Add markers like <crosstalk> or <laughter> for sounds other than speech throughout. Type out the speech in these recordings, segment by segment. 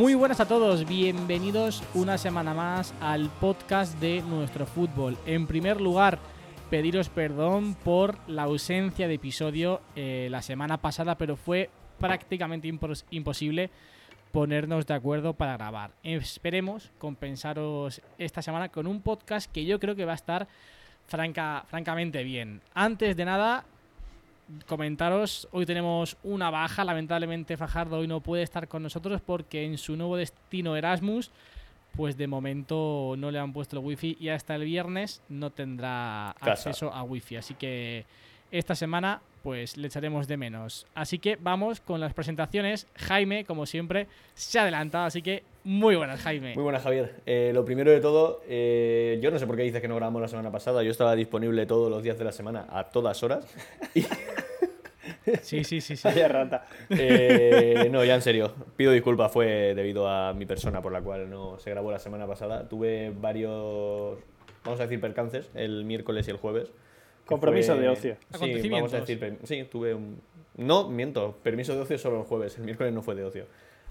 Muy buenas a todos, bienvenidos una semana más al podcast de nuestro fútbol. En primer lugar, pediros perdón por la ausencia de episodio eh, la semana pasada, pero fue prácticamente impos- imposible ponernos de acuerdo para grabar. Esperemos compensaros esta semana con un podcast que yo creo que va a estar franca, francamente bien. Antes de nada, comentaros, hoy tenemos una baja, lamentablemente Fajardo hoy no puede estar con nosotros porque en su nuevo destino Erasmus, pues de momento no le han puesto el wifi y hasta el viernes no tendrá Casa. acceso a wifi, así que esta semana pues le echaremos de menos. Así que vamos con las presentaciones. Jaime, como siempre, se ha adelantado, así que muy buenas Jaime. Muy buenas, Javier. Eh, lo primero de todo, eh, yo no sé por qué dices que no grabamos la semana pasada. Yo estaba disponible todos los días de la semana, a todas horas. Y, <laughs> Sí, sí, sí, sí. Vaya rata. Eh, no, ya en serio. Pido disculpas, fue debido a mi persona por la cual no se grabó la semana pasada. Tuve varios, vamos a decir, percances el miércoles y el jueves. Compromiso fue- de ocio. Sí, vamos a decir, sí, tuve un... No, miento, permiso de ocio solo el jueves, el miércoles no fue de ocio.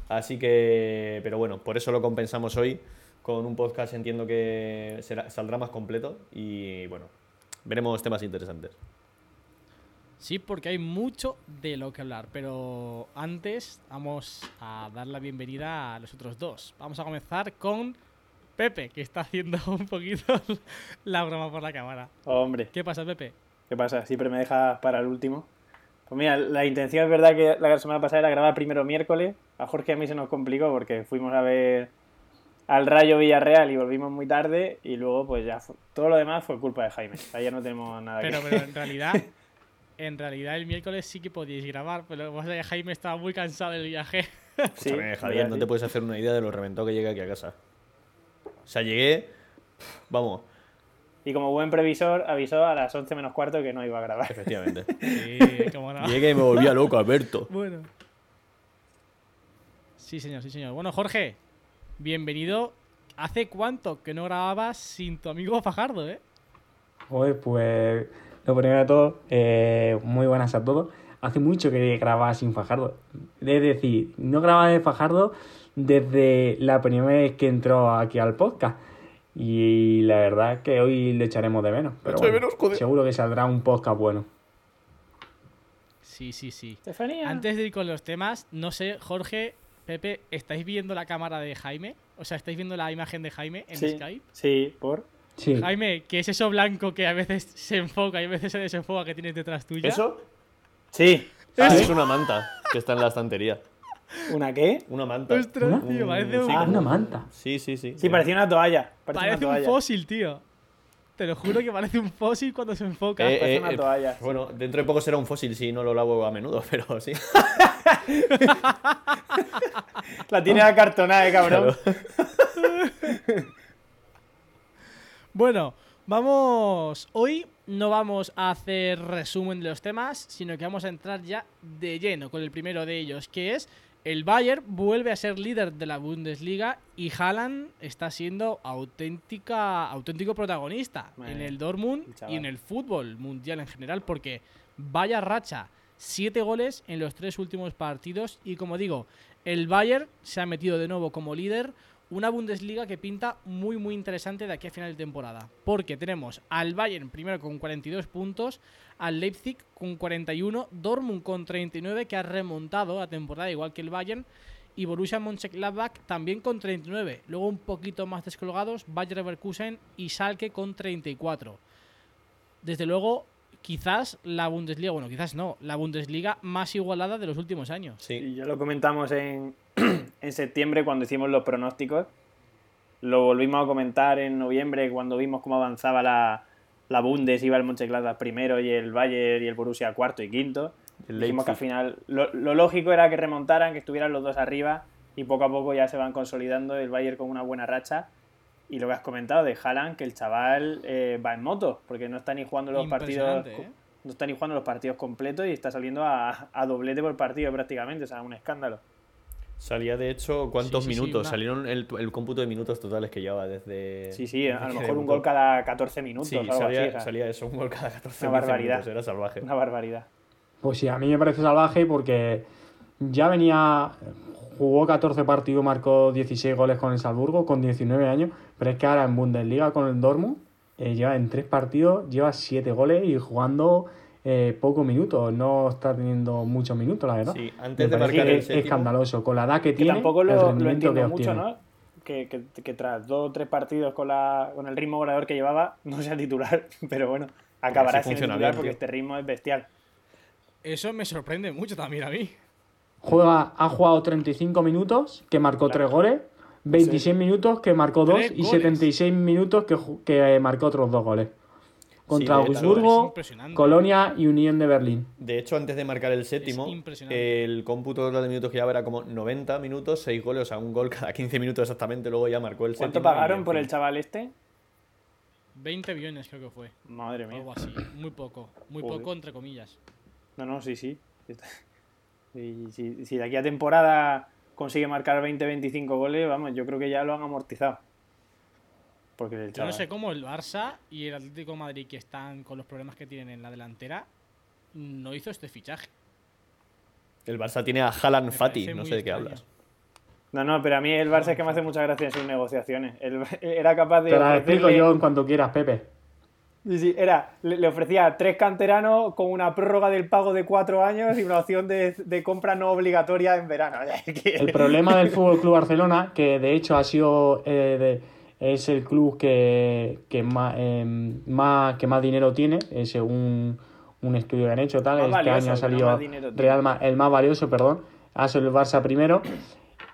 Así que, pero bueno, por eso lo compensamos hoy con un podcast, entiendo que será- saldrá más completo y bueno, veremos temas interesantes. Sí, porque hay mucho de lo que hablar, pero antes vamos a dar la bienvenida a los otros dos. Vamos a comenzar con Pepe, que está haciendo <laughs> un poquito la broma por la cámara. Hombre, ¿Qué pasa, Pepe? ¿qué pasa? Siempre me dejas para el último. Pues mira, la intención es verdad que la semana pasada era grabar primero miércoles. A Jorge y a mí se nos complicó porque fuimos a ver al Rayo Villarreal y volvimos muy tarde y luego pues ya todo lo demás fue culpa de Jaime. Ahí ya no tenemos nada Pero, que pero en realidad, <laughs> en realidad el miércoles sí que podíais grabar, pero lo que pasa es que Jaime estaba muy cansado del viaje. <laughs> Sí, Escúchame, Javier, no te puedes hacer una idea de lo reventado que llegué aquí a casa. O sea, llegué, vamos, Y como buen previsor avisó a las 11 menos cuarto que no iba a grabar. efectivamente. <laughs> Sí, cómo no. Llegué y me volvía loco, Alberto. Bueno. Sí, señor, sí, señor. Bueno, Jorge, bienvenido. ¿Hace cuánto que no grababas sin tu amigo Fajardo, eh? Joder, pues lo primero de todo, eh, muy buenas a todos. Hace mucho que grababa sin Fajardo. Es decir, no grababa de Fajardo desde la primera vez que entró aquí al podcast. Y la verdad es que hoy le echaremos de menos. Pero bueno, menos, seguro que saldrá un podcast bueno. Sí, sí, sí. Estefanía. Antes de ir con los temas, no sé, Jorge, Pepe, ¿estáis viendo la cámara de Jaime? O sea, ¿estáis viendo la imagen de Jaime en sí, Skype? sí, por. Sí, Jaime, ¿qué es eso blanco que a veces se enfoca y a veces se desenfoca que tienes detrás tuya? ¿Eso? Sí. Ah, es una manta que está en la estantería. ¿Una qué? Una manta. Ostras, ¿Una? tío, parece un, ah, una manta. Sí, sí, sí. Sí, parecía una toalla. Parecía parece una un fósil, tío. Te lo juro que parece un fósil cuando se enfoca. Eh, parece eh, una eh, toalla, sí. Bueno, dentro de poco será un fósil si no lo lavo a menudo, <laughs> pero sí. <laughs> <laughs> La tiene acartonada, eh, cabrón. <laughs> Bueno, vamos. Hoy no vamos a hacer resumen de los temas, sino que vamos a entrar ya de lleno con el primero de ellos, que es el Bayern vuelve a ser líder de la Bundesliga y Haaland está siendo auténtica, auténtico protagonista en mía, el Dortmund y en el fútbol mundial en general, porque vaya racha. Siete goles en los tres últimos partidos y como digo, el Bayern se ha metido de nuevo como líder. Una Bundesliga que pinta muy muy interesante de aquí a final de temporada. Porque tenemos al Bayern primero con 42 puntos, al Leipzig con 41, Dortmund con 39 que ha remontado la temporada igual que el Bayern y Borussia Mönchengladbach también con 39. Luego un poquito más descolgados Bayer Leverkusen y Schalke con 34. Desde luego, quizás la Bundesliga, bueno, quizás no, la Bundesliga más igualada de los últimos años. Sí. Y ya lo comentamos en, <clears throat> en septiembre cuando hicimos los pronósticos. Lo volvimos a comentar en noviembre cuando vimos cómo avanzaba la, la Bundes, iba el Mönchengladbach primero y el Bayern y el Borussia cuarto y quinto. El Dijimos que al final lo, lo lógico era que remontaran, que estuvieran los dos arriba y poco a poco ya se van consolidando el Bayern con una buena racha. Y lo que has comentado de Haaland, que el chaval eh, va en moto, porque no está ni jugando los partidos ¿eh? no está ni jugando los partidos completos y está saliendo a, a doblete por partido prácticamente, o sea, un escándalo. Salía, de hecho, ¿cuántos Sí, sí, sí, minutos? una- Salieron el, el cómputo de minutos totales que llevaba desde. Sí, sí, a lo mejor un gol cada 14 minutos, Sí, algo salía, así, o salía eso, un gol cada 14 Una 15 barbaridad. minutos, era salvaje. una barbaridad. Pues sí, a mí me parece salvaje porque ya venía, jugó 14 partidos, marcó 16 goles con el Salzburgo con 19 años, pero es que ahora en Bundesliga con el Dortmund eh, lleva en 3 partidos, lleva 7 goles y jugando eh, pocos minutos, no está teniendo muchos minutos, la verdad. Sí, me antes de marcar el es séptimo, escandaloso, con la edad que Que tiene, tampoco el lo, lo rendimiento que entiendo mucho, obtiene. ¿no? Que, que- que tras dos o tres partidos con, la, con el ritmo goleador que llevaba, no sea titular, <laughs> pero bueno, acabará siendo titular bien, porque tío. este ritmo es bestial. Eso me sorprende mucho también a mí. Juega, ha jugado 35 minutos, que marcó Claro. 3 goles, 26 minutos, que marcó 2 Tres y goles. 76 minutos, que, que eh, marcó otros 2 goles. Contra Augsburgo. Colonia y Unión de Berlín. de hecho, antes de marcar el séptimo, el cómputo total de minutos que llevaba era como 90 minutos, 6 goles, o sea, un gol cada 15 minutos exactamente. Luego ya marcó el ¿Cuánto séptimo. y, pagaron por el chaval este? 20 millones creo que fue. Madre mía. Algo así. Muy poco. Muy Joder. poco entre comillas. No, no, sí, sí. <laughs> Y si, si de aquí a temporada consigue marcar 20-25 goles, vamos, yo creo que ya lo han amortizado. Porque el Yo no sé cómo el Barça y el Atlético de Madrid, que están con los problemas que tienen en la delantera, no hizo este fichaje. El Barça tiene a Haaland Fati, no sé de qué extraño. hablas. No, no, pero a mí el Barça es que me hace mucha gracia en sus negociaciones. Él <laughs> era capaz de Te la explico yo en cuanto quieras, Pepe. Sí, sí, era, le, le ofrecía tres canteranos con una prórroga del pago de cuatro años y una opción de, de compra no obligatoria en verano. <laughs> El problema del Fútbol Club Barcelona, que de hecho ha sido eh, de- es el club que, que, más, eh, más, que más dinero tiene, eh, según un estudio que han hecho, tal. Más este valioso, año ha no salido tiene. Real el más valioso, perdón, ha sido el Barça primero.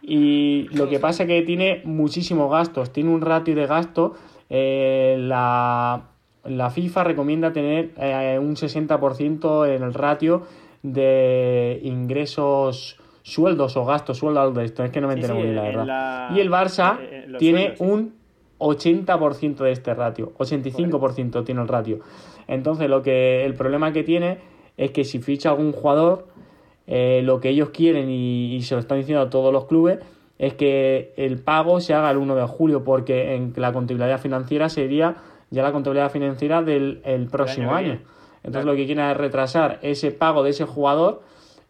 Y lo que pasa es que tiene muchísimos gastos, tiene un ratio de gasto. la, la FIFA recomienda tener eh, un 60% en el ratio de ingresos, sueldos o gastos, sueldos de esto, es que no me entero sí, muy bien, la en verdad. la- Y el Barça eh, tiene sueldos, un 80% de este ratio, 85% tiene el ratio. Entonces, lo que el problema que tiene es que si ficha algún jugador, eh, lo que ellos quieren y, y se lo están diciendo a todos los clubes es que el pago se haga el 1 de julio, porque en la contabilidad financiera sería ya la contabilidad financiera del el próximo año. Entonces, Claro. lo que quieren es retrasar ese pago de ese jugador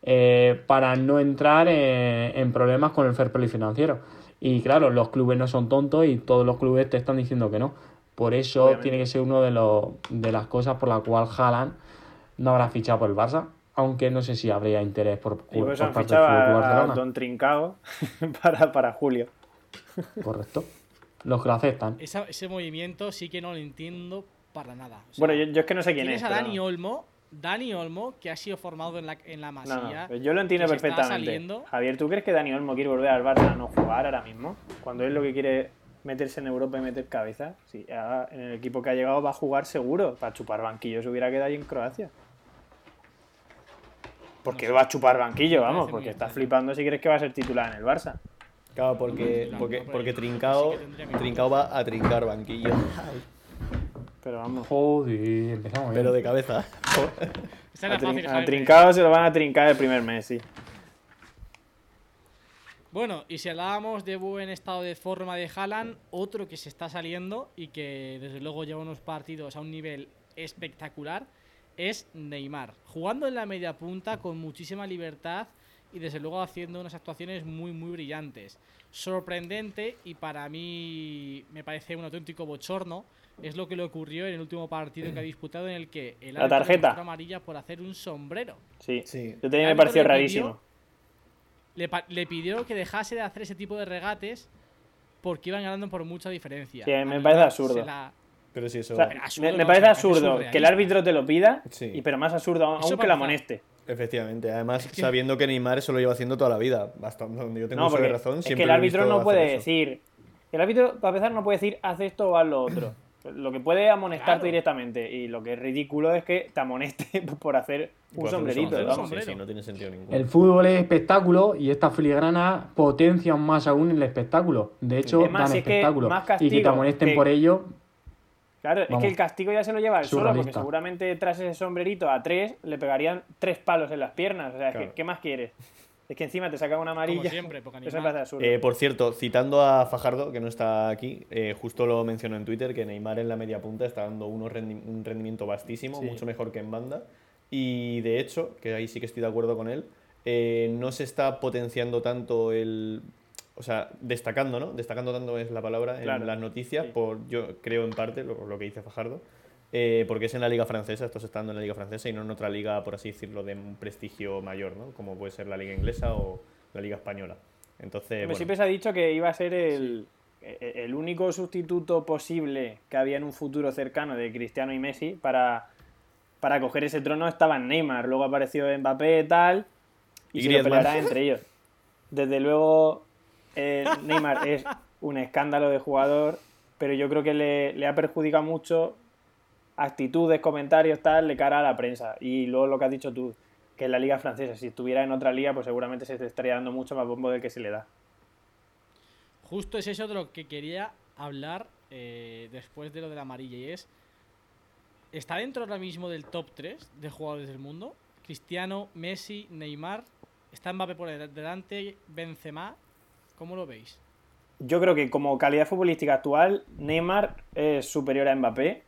eh, para no entrar eh, en problemas con el fair play financiero. Y claro, los clubes no son tontos y todos los clubes te están diciendo que no. Por eso Obviamente. tiene que ser uno de, los, de las cosas por la cual Haaland no habrá fichado por el Barça, aunque no sé si habría interés por, Y por eso por han parte del Barcelona. Don Trincao <laughs> para, para julio. Correcto. Los que lo aceptan. Esa- ese movimiento sí que no lo entiendo para nada. O sea, Bueno, yo, yo es que no sé quién tienes es. a pero- Dani Olmo, Dani Olmo, que ha sido formado en la, en la No, masía. no, yo lo entiendo perfectamente. Javier, ¿tú crees que Dani Olmo quiere volver al Barça a no jugar ahora mismo? Cuando él lo que quiere es meterse en Europa y meter cabeza. Sí, ahora en el equipo que ha llegado va a jugar seguro. Para chupar banquillo se hubiera quedado ahí en Croacia. ¿Por qué No sé. va a chupar banquillo? Vamos, porque está flipando si crees que va a ser titular en el Barça. Claro, porque, porque, porque Trincao, Trincao va a trincar banquillo. Pero vamos. Joder, empezamos bien. Pero de cabeza. <laughs> Esa A, fácil. Trincao se lo van a trincar el primer mes, sí. Bueno, y si hablábamos de buen estado de forma de Haaland, otro que se está saliendo y que desde luego lleva unos partidos a un nivel espectacular es Neymar. Jugando en la media punta con muchísima libertad y desde luego haciendo unas actuaciones muy muy brillantes. Sorprendente y para mí me parece un auténtico bochorno es lo que le ocurrió en el último partido que ha disputado en el que el La árbitro le tarjeta. amarilla por hacer un sombrero. Sí. Sí. Yo también me pareció le rarísimo. Le, pa- le pidió que dejase de hacer ese tipo de regates porque iban ganando por mucha diferencia. Sí, me A parece absurdo. la- Pero sí, eso. O sea, Pero absurdo me, parece absurdo que el árbitro te lo pida, Sí. y pero más absurdo aún que empezar. amoneste. Efectivamente. Además, sabiendo que Neymar eso lo lleva haciendo toda la vida. Bastante donde yo tengo No, porque razón. es que el árbitro no puede decir. El árbitro, para empezar, no puede decir haz esto o haz lo otro. Lo que puede amonestarte Claro. directamente y lo que es ridículo es que te amoneste <laughs> por hacer un Puede hacer sombrerito. sombrero, sí, sí, no tiene sentido ninguno. El fútbol es espectáculo y estas filigranas potencian más aún el espectáculo. De hecho, Es más, dan si es que espectáculo. y que te amonesten que- por ello, Claro, es que el castigo ya se lo lleva el solo, porque seguramente tras ese sombrerito a tres le pegarían tres palos en las piernas. O sea, Claro. ¿qué más quieres? Es que encima te sacan una amarilla. Como siempre, porque <laughs> Eso. Eh, por cierto, citando a Fajardo, que no está aquí, eh, justo lo mencionó en Twitter, que Neymar en la media punta está dando unos rendi- un rendimiento vastísimo, Sí. mucho mejor que en banda. Y de hecho, que ahí sí que estoy de acuerdo con él, eh, no se está potenciando tanto el... O sea, destacando, ¿no? Destacando tanto es la palabra en Claro. las noticias, Sí. por yo creo en parte lo, lo que dice Fajardo, eh, porque es en la liga francesa, esto se está dando en la liga francesa y no en otra liga, por así decirlo, de un prestigio mayor, ¿no? Como puede ser la liga inglesa o la liga española. Entonces, Hombre, bueno. Siempre se ha dicho que iba a ser el, e- el único sustituto posible que había en un futuro cercano de Cristiano y Messi para, para coger ese trono estaba en Neymar. Luego apareció Mbappé y tal. Y, Y se lo pelearán entre ellos. <laughs> Desde luego, eh, Neymar es un escándalo de jugador, pero yo creo que le, ha perjudicado mucho actitudes, comentarios, tal, de cara a la prensa. Y luego lo que has dicho tú, que es la liga francesa. Si estuviera en otra liga, pues seguramente se te estaría dando mucho más bombo del que se le da. Justo es eso de lo que quería hablar eh, después de lo de la amarilla y es ¿Está dentro ahora mismo del top 3 de jugadores del mundo? Cristiano, Messi, Neymar, está Mbappé por el- delante, Benzema, ¿cómo lo veis? Yo creo que como calidad futbolística actual, Neymar es superior a Mbappé.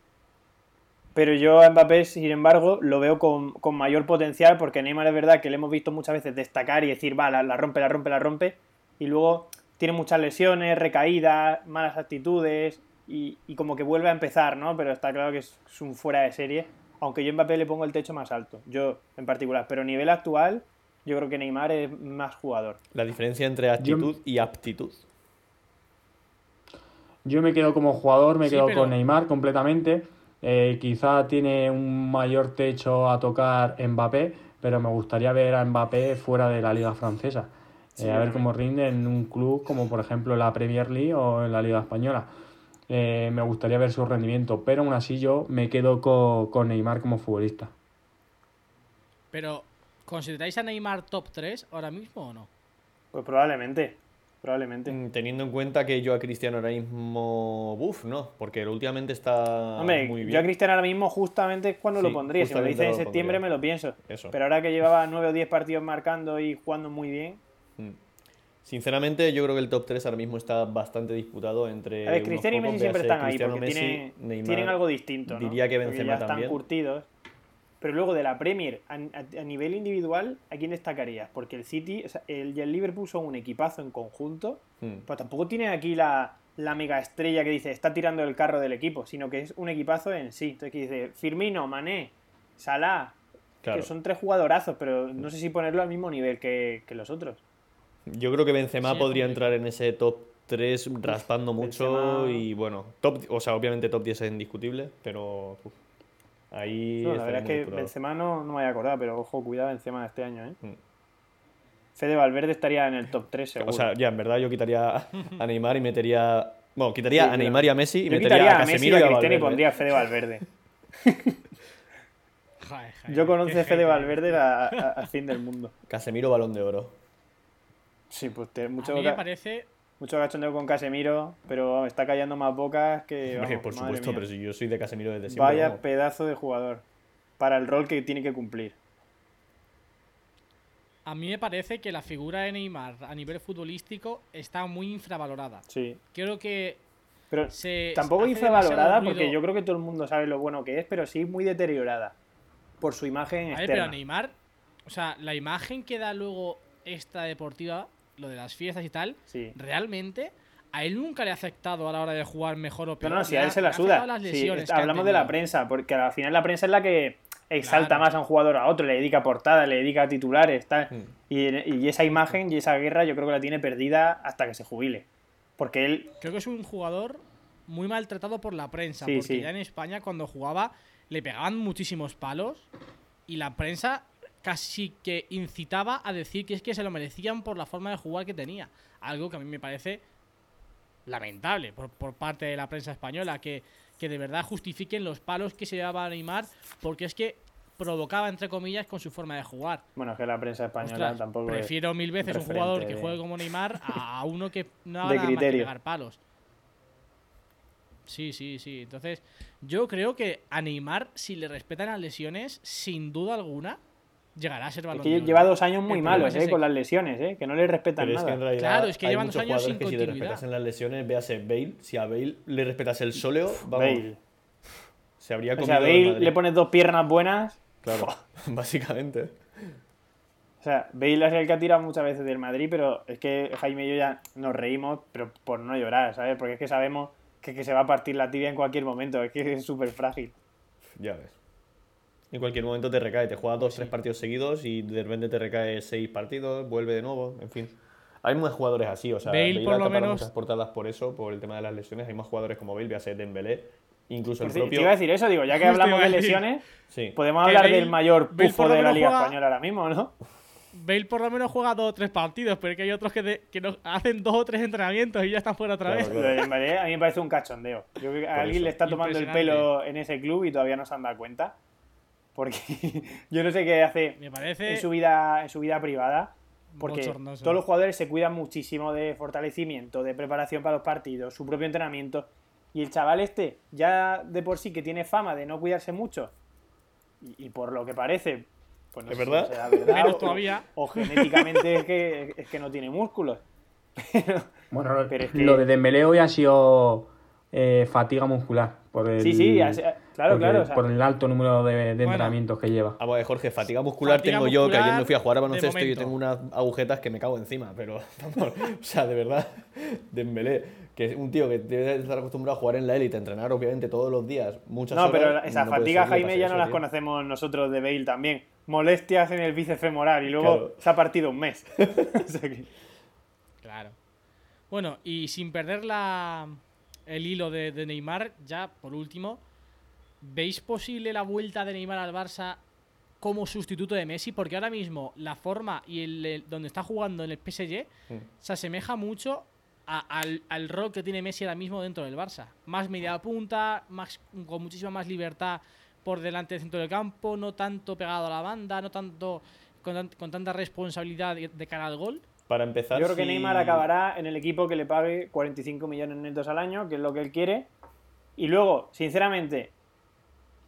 Pero yo a Mbappé, sin embargo, lo veo con, con mayor potencial porque Neymar es verdad que le hemos visto muchas veces destacar y decir, va, la, rompe, la rompe, la rompe. Y luego tiene muchas lesiones, recaídas, malas actitudes y, y como que vuelve a empezar, ¿no? Pero está claro que es, es un fuera de serie. Aunque yo a Mbappé le pongo el techo más alto, yo en particular. Pero a nivel actual, yo creo que Neymar es más jugador. La diferencia entre actitud y aptitud. Yo me quedo como jugador, me Sí, quedo pero- con Neymar completamente. Eh, quizá tiene un mayor techo a tocar Mbappé, pero me gustaría ver a Mbappé fuera de la liga francesa. Eh, Sí, a ver cómo rinde en un club como por ejemplo la Premier League o en la liga española. Eh, me gustaría ver su rendimiento, pero aún así yo me quedo co- con Neymar como futbolista. Pero, ¿consideráis a Neymar top 3 ahora mismo o no? Pues probablemente, probablemente. Mm, Teniendo en cuenta que yo a Cristiano ahora mismo. Uf, no, porque últimamente está Hombre, muy bien. yo a Cristiano ahora mismo justamente es cuando Sí, lo pondría. Si me lo dices en septiembre pondría. me lo pienso. Eso. Pero ahora que llevaba 9 o 10 partidos marcando y jugando muy bien. Mm. Sinceramente, yo creo que el top 3 ahora mismo está bastante disputado entre. A ver, Cristiano y Messi siempre están ahí porque Messi, tienen, Neymar, tienen algo distinto. ¿no? Diría que Porque Benzema ya están también. curtidos. Pero luego de la Premier, a, a- a nivel individual, ¿a quién destacarías? Porque el City o sea, el, y el Liverpool son un equipazo en conjunto. Mm. Pues tampoco tiene aquí la, la mega estrella que dice está tirando el carro del equipo, sino que es un equipazo en sí. Entonces que dice Firmino, Mané, Salah, Claro. que son tres jugadorazos, pero no sé si ponerlo al mismo nivel que, que los otros. Yo creo que Benzema Sí, podría entrar en ese top 3 raspando mucho Benzema- y bueno, top, o sea, obviamente top 10 es indiscutible, pero uf, ahí No, la verdad es que. Benzema no, no me había acordado, pero ojo, cuidado Benzema este año, ¿eh? Mm. Fede Valverde estaría en el top 3 seguro. O sea, ya, en verdad yo quitaría <laughs> a Neymar y metería... Bueno, quitaría Sí, a Neymar y a Messi y Yo metería quitaría a a Messi y Casemiro a Cristiano y pondría a Fede Valverde. <laughs> Yo con qué 11 Fede. Valverde a- al fin del mundo. Casemiro Balón de Oro. Sí, pues te- mucho, A mí me parece... mucho gachondeo con Casemiro, pero vamos, está callando más bocas que. Hombre, por supuesto, mía. pero si yo soy de Casemiro desde siempre. Vaya vamos. pedazo de jugador. Para el rol que tiene que cumplir. A mí me parece que la figura de Neymar a nivel futbolístico está muy infravalorada. Sí. Creo que Pero se tampoco infravalorada porque yo creo que todo el mundo sabe lo bueno que es, pero sí muy deteriorada. Por su imagen A ver, externa. pero Neymar, o sea, la imagen que da luego esta deportiva, lo de las fiestas y tal, Sí. realmente a él nunca le ha afectado a la hora de jugar mejor o No, peor. no, si Le a ha- él se la suda. las lesiones hablamos de la prensa, porque al final la prensa es la que exalta Claro. más a un jugador a otro, le dedica portadas, le dedica titulares, tal. Mm. Y, y esa imagen y esa guerra yo creo que la tiene perdida hasta que se jubile. Porque él, Creo que es un jugador muy maltratado por la prensa, Sí, porque sí. ya en España cuando jugaba le pegaban muchísimos palos y la prensa casi que incitaba a decir que es que se lo merecían por la forma de jugar que tenía. Algo que a mí me parece lamentable por, por parte de la prensa española, que, que de verdad justifiquen los palos que se daba a Neymar, porque es que provocaba, entre comillas, con su forma de jugar. Bueno, es que la prensa española Ostras, tampoco prefiero mil veces un jugador que juegue como Neymar a <laughs> uno que no De más que criterio. pegar palos. Sí, sí, sí. Entonces, yo creo que a Neymar, si le respetan las lesiones, sin duda alguna, llegará a ser Es balón que de oro. lleva dos años muy malos, es eh, con las lesiones, eh, que no le respetan Pero es que en nada. realidad Claro, es que hay llevan dos muchos años sin que si le respetasen las lesiones, véase Bale, si a Bale le respetase el sóleo, vamos, Bale. se habría O comido sea, el Bale Madrid. le pones dos piernas buenas. Claro, <laughs> básicamente. O sea, Bale es el que ha tirado muchas veces del Madrid, pero es que Jaime y yo ya nos reímos, pero por no llorar, ¿sabes? Porque es que sabemos que, que se va a partir la tibia en cualquier momento, es que es súper frágil. Ya ves. En cualquier momento te recae, te juega dos, tres partidos seguidos y de repente te recae seis partidos, vuelve de nuevo, en fin. Hay más jugadores así, o sea, Bale, Bale por lo menos- muchas portadas por eso, por el tema de las lesiones. Hay más jugadores como Bale, véase Dembélé, incluso el propio... Te iba a decir eso, digo, ya que Justo <laughs> hablamos de lesiones, Sí, podemos hablar Bale- del mayor pufo por lo de la menos Liga juega- Española ahora mismo, ¿no? Bale por lo menos juega dos o tres partidos, pero es que hay otros que, de- que no- hacen dos o tres entrenamientos y ya están fuera otra Claro, vez. claro. <laughs> Dembélé a mí me parece un cachondeo. Yo creo que a alguien le está tomando el pelo en ese club y todavía no se han dado cuenta. Porque <laughs> yo no sé qué hace Me parece en su vida, en su vida privada. Porque bochornoso. todos los jugadores se cuidan muchísimo de fortalecimiento, de preparación para los partidos, su propio entrenamiento. Y el chaval este, ya de por sí que tiene fama de no cuidarse mucho, y, y por lo que parece, pues no ¿Es sé si verdad? será verdad Menos o- todavía. O, genéticamente es que, es que no tiene músculos. <laughs> Pero, Bueno, Pero es que- lo de Dembélé hoy ha sido eh, fatiga muscular. Por el, sí, sí, claro, claro. o sea, por el alto número de, de Bueno. entrenamientos que lleva. Ah, bueno, Jorge, fatiga muscular Fatiga tengo yo, que ayer me fui a jugar a baloncesto y momento. tengo unas agujetas que me cago encima, pero <laughs> vamos, o sea, de verdad, <laughs> Dembélé, que es un tío que debe estar acostumbrado a jugar en la élite, a entrenar obviamente todos los días, muchas No, horas. pero esa no fatiga, Jaime, ya eso, no las tío. conocemos nosotros de Bale también. Molestias en el bíceps femoral y luego Claro. se ha partido un mes. <laughs> O sea que- Claro. Bueno, y sin perder la, el hilo de, de Neymar, ya por último, ¿veis posible la vuelta de Neymar al Barça como sustituto de Messi? Porque ahora mismo la forma y el, el- donde está jugando en el PSG se asemeja mucho a- al, al rol que tiene Messi ahora mismo dentro del Barça. Más media punta, más, con muchísima más libertad por delante del centro del campo, no tanto pegado a la banda, no tanto con, tan- con tanta responsabilidad de, de cara al gol. Para empezar, Yo creo que si- Neymar acabará en el equipo que le pague 45 millones netos al año, que es lo que él quiere. Y luego, sinceramente,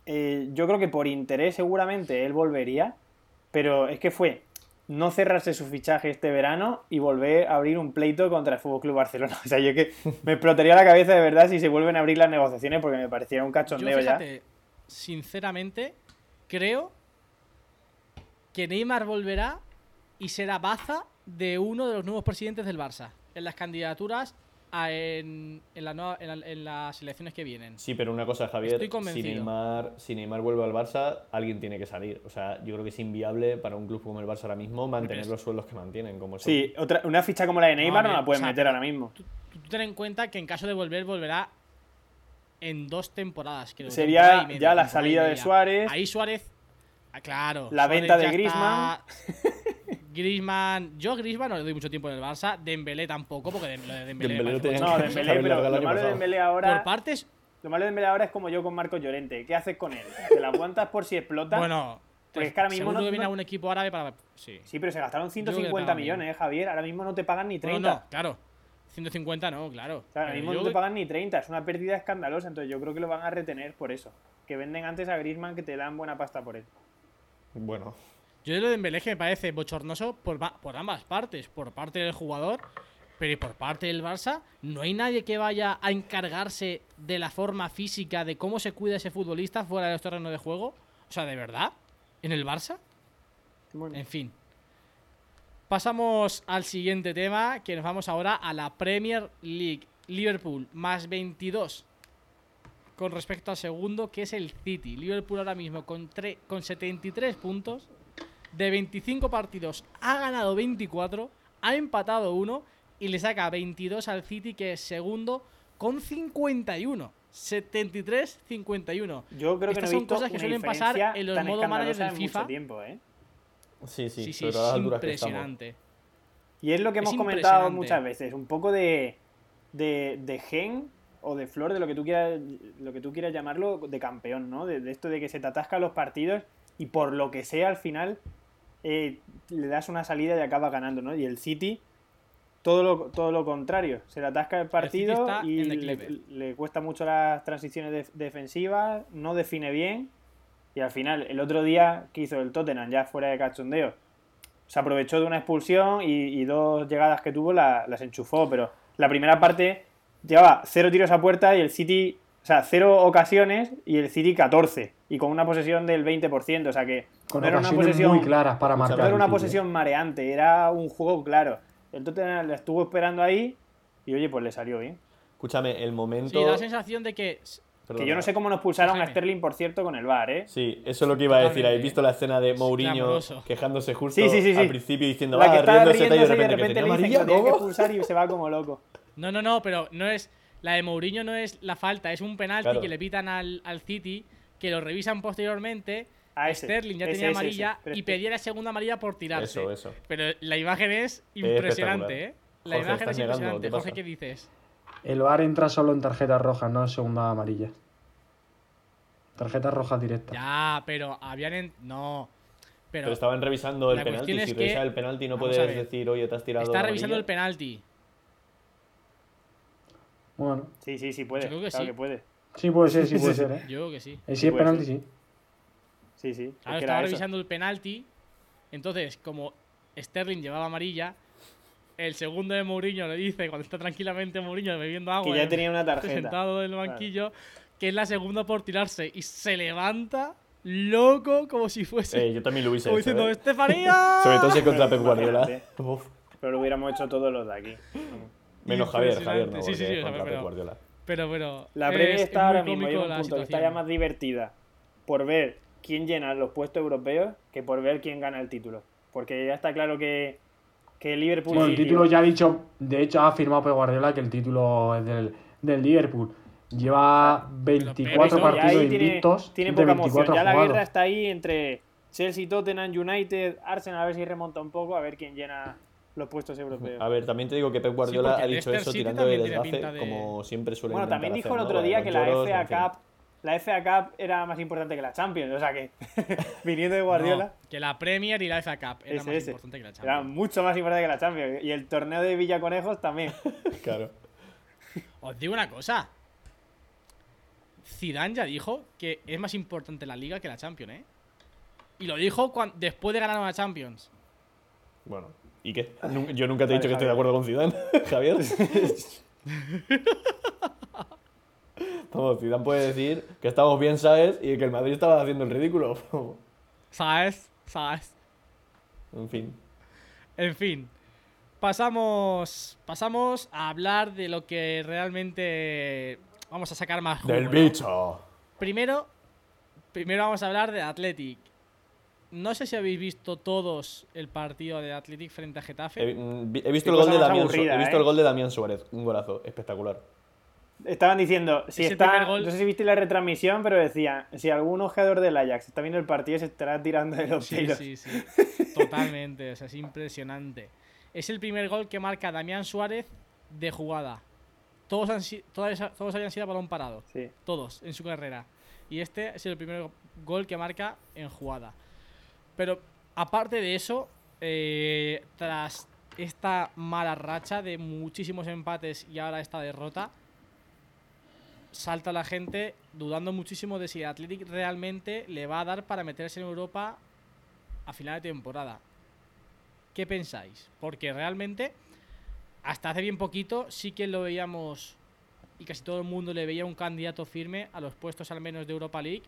eh, yo creo que por interés seguramente él volvería, pero es que fue no cerrarse su fichaje este verano y volver a abrir un pleito contra el Fútbol Club Barcelona. <laughs> O sea, yo que me explotaría la cabeza de verdad si se vuelven a abrir las negociaciones porque me parecía un Yo, cachondeo ya. sinceramente, creo que Neymar volverá y será baza de uno de los nuevos presidentes del Barça en las candidaturas a- en, en la nueva- en la- en las elecciones que vienen. Sí, pero una cosa, Javier, Estoy si. Neymar, si Neymar vuelve al Barça, alguien tiene que salir. O sea, yo creo que es inviable para un club como el Barça ahora mismo mantener los sueldos que mantienen. Como son. Sí, otra, una ficha como la de Neymar no, la pueden o sea, meter ahora mismo. Tú, tú ten en cuenta que en caso de volver, volverá en dos temporadas. Creo, Sería temporada y media, ya la salida de. Suárez. Ahí Suárez. ah, claro. La Suárez venta de Griezmann. está- <laughs> Griezmann. Yo a Griezmann no le doy mucho tiempo en el Barça. Dembélé tampoco, porque lo de Dembélé. Dembélé me parece No, mucho- Dembélé, pero lo malo de. Dembélé ahora... Por partes, Lo malo de Dembélé ahora es como yo con Marcos Llorente. ¿Qué haces con él? ¿Te la aguantas por si explota? bueno. Porque es que ahora mismo no- que viene a un equipo árabe para. Sí. Sí, pero se gastaron creo que le 150 pagan millones, eh, Javier. Ahora mismo no te pagan ni Bueno, 30. no, claro. 150 no, claro. O sea, ahora mismo yo no te pagan ni 30. Es una pérdida escandalosa. Entonces yo creo que lo van a retener por eso. Que venden antes a Griezmann que te dan buena pasta por él. Bueno, Yo de lo de Dembélé que me parece bochornoso por, por ambas partes, por parte del jugador, pero y por parte del Barça, no hay nadie que vaya a encargarse de la forma física, de cómo se cuida ese futbolista fuera de los terrenos de juego. O sea, ¿de verdad? ¿En el Barça? Bueno, En fin. Pasamos al siguiente tema, que nos vamos ahora a la Premier League. Liverpool, más 22 con respecto al segundo, que es el City. Liverpool ahora mismo con, con 73 puntos. De 25 partidos ha ganado 24, ha empatado uno y le saca 22 al City, que es segundo, con 51. 73-51. yo creo que no he son visto cosas que suelen pasar en los tan modo managers del en FIFA. tiempo, ¿eh? sí, sí, Sí, es las que impresionante. Y es lo que hemos comentado muchas veces, un poco de de, de gen o de flor, de lo que tú quieras, lo que tú quieras llamarlo, de campeón, ¿no? De, de esto de que se te atascan los partidos y por lo que sea al final eh, le das una salida y acaba ganando, ¿no? Y el City, todo lo, todo lo contrario, se le atasca el partido y le, cuesta mucho las transiciones def- defensivas, no define bien. Y al final, el otro día que hizo el Tottenham ya fuera de cachondeo, se aprovechó de una expulsión y, y dos llegadas que tuvo la- las enchufó, pero la primera parte llevaba cero tiros a puerta y el City, sea, cero ocasiones y el City 14 y con una posesión del 20%, o sea que Con no era una ocasiones posesión muy claras para marcar. no era una City. posesión mareante, era un juego claro. El Tottenham la estuvo esperando ahí y oye, pues le salió bien. Escúchame, el Sí, momento. da la sensación de que. Perdona. Que yo no sé cómo nos pulsaron a. Sterling, por cierto, con el VAR, ¿eh? Sí, eso es lo que iba a decir. ¿Habéis visto la escena de Mourinho clamoroso. quejándose justo Sí, sí, sí, sí. al principio diciendo, La va, que está riéndose, tal, y de riéndose y de repente, que repente le dicen que que ¿cómo? expulsar y se va como loco. No, no, no, pero no es. La de Mourinho no es la falta, es un penalti Claro. que le pitan al, al City, que lo revisan posteriormente. Ah, ese, Sterling ya ese, tenía ese, amarilla ese. Y que- pedía la segunda amarilla por tirarse. Eso, eso. Pero la imagen es impresionante, ¿eh? La Jorge, imagen es negando, impresionante. ¿qué Jorge? ¿qué dices? El VAR entra solo en tarjetas rojas, no en segunda amarilla. Tarjetas rojas directas. Ya, pero habían. en- No. Pero, Pero estaban revisando el penalti. Si que- revisas el penalti no vamos puedes decir, oye, te has tirado. está revisando el penalti. Bueno, Sí, sí, sí puede. Yo creo que claro sí. que puede. sí puede ser, sí puede ser, ¿eh? Yo creo que sí. Eh, Si es penalti, ser. sí. Sí, sí. es que estaba eso. revisando el penalti. Entonces, como Sterling llevaba amarilla, el segundo de Mourinho le dice, cuando está tranquilamente Mourinho bebiendo agua, Que ya en- tenía una tarjeta. sentado en el banquillo, que es la segunda por tirarse. Y se levanta loco como si fuese. Eh, yo también lo hubiese como hecho. diciendo, ¿eh? ¡Estefanía! Sobre todo si contra Pep Guardiola. Pero lo hubiéramos hecho todos los de aquí. Menos Javier, Javier no. Sí, sí, sí, contra pero- Guardiola. Pero, pero. La es está ahora mismo, un punto que está ya más divertida por ver quién llena los puestos europeos que por ver quién gana el título. Porque ya está claro que, que el Liverpool... Bueno, el título ya ha dicho, de hecho ha afirmado Pep Guardiola que el título es del, del Liverpool. Lleva 24 Pero, y partidos tiene, invictos tiene de poca 24 emoción. Ya la jugados. guerra está ahí entre Chelsea, Tottenham, United, Arsenal, a ver si remonta un poco, a ver quién llena los puestos europeos. A ver, también te digo que Pep Guardiola ha dicho Leicester eso City tirando de también tiene desgace, pinta de- como siempre suele Bueno, también dijo hacer, el ¿no? otro día que la lloros, FA en fin. Cup, la FA Cup era más importante que la Champions, o sea que <laughs> viniendo de Guardiola No, que la Premier y la FA Cup era ese, más ese. importante que la era Champions. mucho más importante que la Champions y el torneo de Villaconejos también. <laughs> Claro. Os digo una cosa. Zidane ya dijo que es más importante la Liga que la Champions, ¿eh? Y lo dijo después de ganar una Champions. Bueno, ¿y qué? Nun- Yo nunca te he Vale, dicho que estoy de acuerdo con Zidane, <laughs> Javier. <laughs> Vamos, Zidane puede decir que estamos bien, ¿sabes? Y que el Madrid estaba haciendo el ridículo. <laughs> ¿Sabes? ¿Sabes? en fin. En fin. Pasamos, pasamos a hablar de lo que realmente vamos a sacar más jugo, Del ¿no? bicho. Primero, primero vamos a hablar de Athletic. No sé si habéis visto todos el partido de Athletic frente a Getafe. He, mm, he visto, el gol, de Damián, aburrida, he visto ¿eh? el gol de Damián Suárez. Un golazo. Espectacular. Estaban diciendo, si Es está, no sé si viste la retransmisión, pero decían, si algún jugador del Ajax está viendo el partido se estará tirando de los Sí, pelos. sí, sí. <laughs> Totalmente. O sea, es impresionante. Es el primer gol que marca Damián Suárez de jugada. Todos, han, todas, todos habían sido a balón parado. Sí. Todos en su carrera. Y este es el primer gol que marca en jugada. Pero aparte de eso, eh, tras esta mala racha de muchísimos empates y ahora esta derrota, salta la gente dudando muchísimo de si Athletic realmente le va a dar para meterse en Europa a final de temporada. ¿Qué pensáis? Porque realmente, hasta hace bien poquito, sí que lo veíamos y casi todo el mundo le veía un candidato firme a los puestos al menos de Europa League,